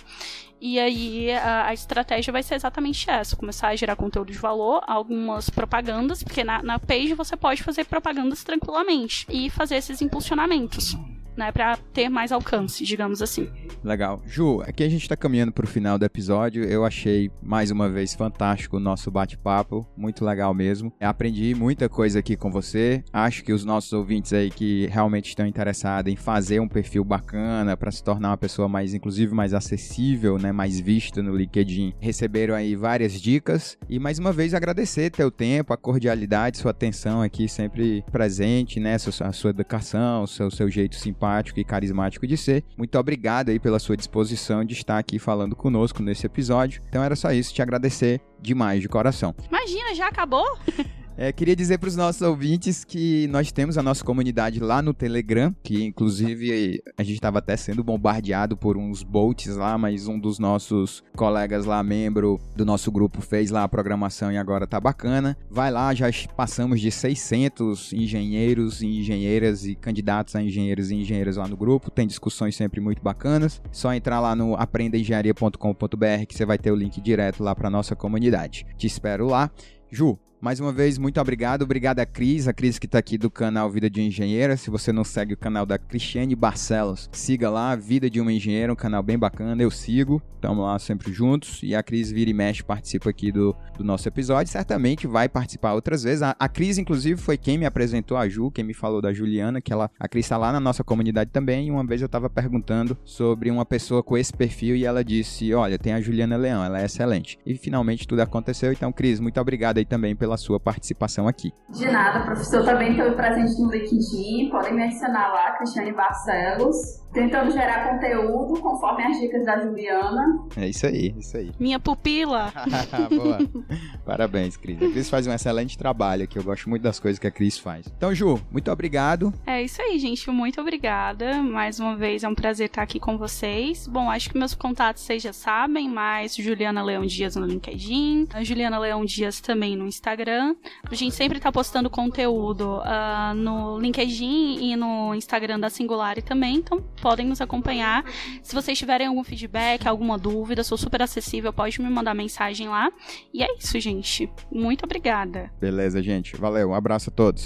E aí a, a, estratégia vai ser exatamente essa: começar a gerar conteúdo de valor, algumas propagandas, porque na, na page você pode fazer propagandas tranquilamente e fazer esses impulsionamentos né, para ter mais alcance, digamos assim. Legal. Ju, aqui a gente está caminhando para o final do episódio. Eu achei mais uma vez fantástico o nosso bate-papo, muito legal mesmo. Aprendi muita coisa aqui com você. Acho que os nossos ouvintes aí que realmente estão interessados em fazer um perfil bacana para se tornar uma pessoa mais, inclusive, mais acessível, né, mais vista no LinkedIn, receberam aí várias dicas. E mais uma vez agradecer teu tempo, a cordialidade, sua atenção aqui sempre presente, né, a sua educação, o seu, seu jeito simpático simpático e carismático de ser. Muito obrigado aí pela sua disposição de estar aqui falando conosco nesse episódio. Então era só isso, te agradecer demais de coração. Imagina, já acabou? É, queria dizer para os nossos ouvintes que nós temos a nossa comunidade lá no Telegram, que inclusive a gente estava até sendo bombardeado por uns bolts lá, mas um dos nossos colegas lá, membro do nosso grupo, fez lá a programação e agora tá bacana. Vai lá, já passamos de 600 engenheiros e engenheiras e candidatos a engenheiros e engenheiras lá no grupo. Tem discussões sempre muito bacanas. Só entrar lá no aprendaengenharia.com.br que você vai ter o link direto lá para nossa comunidade. Te espero lá. Ju, mais uma vez, muito obrigado. Obrigado a Cris, a Cris que está aqui do canal Vida de Engenheira. Se você não segue o canal da Cristiane Barcelos, siga lá, Vida de uma Engenheira, um canal bem bacana. Eu sigo, estamos lá sempre juntos. E a Cris vira e mexe, participa aqui do, do nosso episódio. Certamente vai participar outras vezes. A, a Cris, inclusive, foi quem me apresentou a Ju, quem me falou da Juliana, que ela, a Cris está lá na nossa comunidade também. E uma vez eu estava perguntando sobre uma pessoa com esse perfil e ela disse: Olha, tem a Juliana Leão, ela é excelente. E finalmente tudo aconteceu. Então, Cris, muito obrigado aí também pela pela sua participação aqui. De nada, professor. Também estou presente no LinkedIn. Podem me adicionar lá, Cristiane Barcelos tentando gerar conteúdo conforme as dicas da Juliana. É isso aí, isso aí. Minha pupila. Boa. Parabéns, Cris. A Cris faz um excelente trabalho aqui. Eu gosto muito das coisas que a Cris faz. Então, Ju, muito obrigado. É isso aí, gente. Muito obrigada. Mais uma vez é um prazer estar aqui com vocês. Bom, acho que meus contatos vocês já sabem, mas Juliana Leão Dias no LinkedIn, a Juliana Leão Dias também no Instagram. A gente sempre está postando conteúdo uh, no LinkedIn e no Instagram da Singular também. Então, podem nos acompanhar. Se vocês tiverem algum feedback, alguma dúvida, sou super acessível, pode me mandar mensagem lá. E é isso, gente. Muito obrigada. Beleza, gente. Valeu. Um abraço a todos.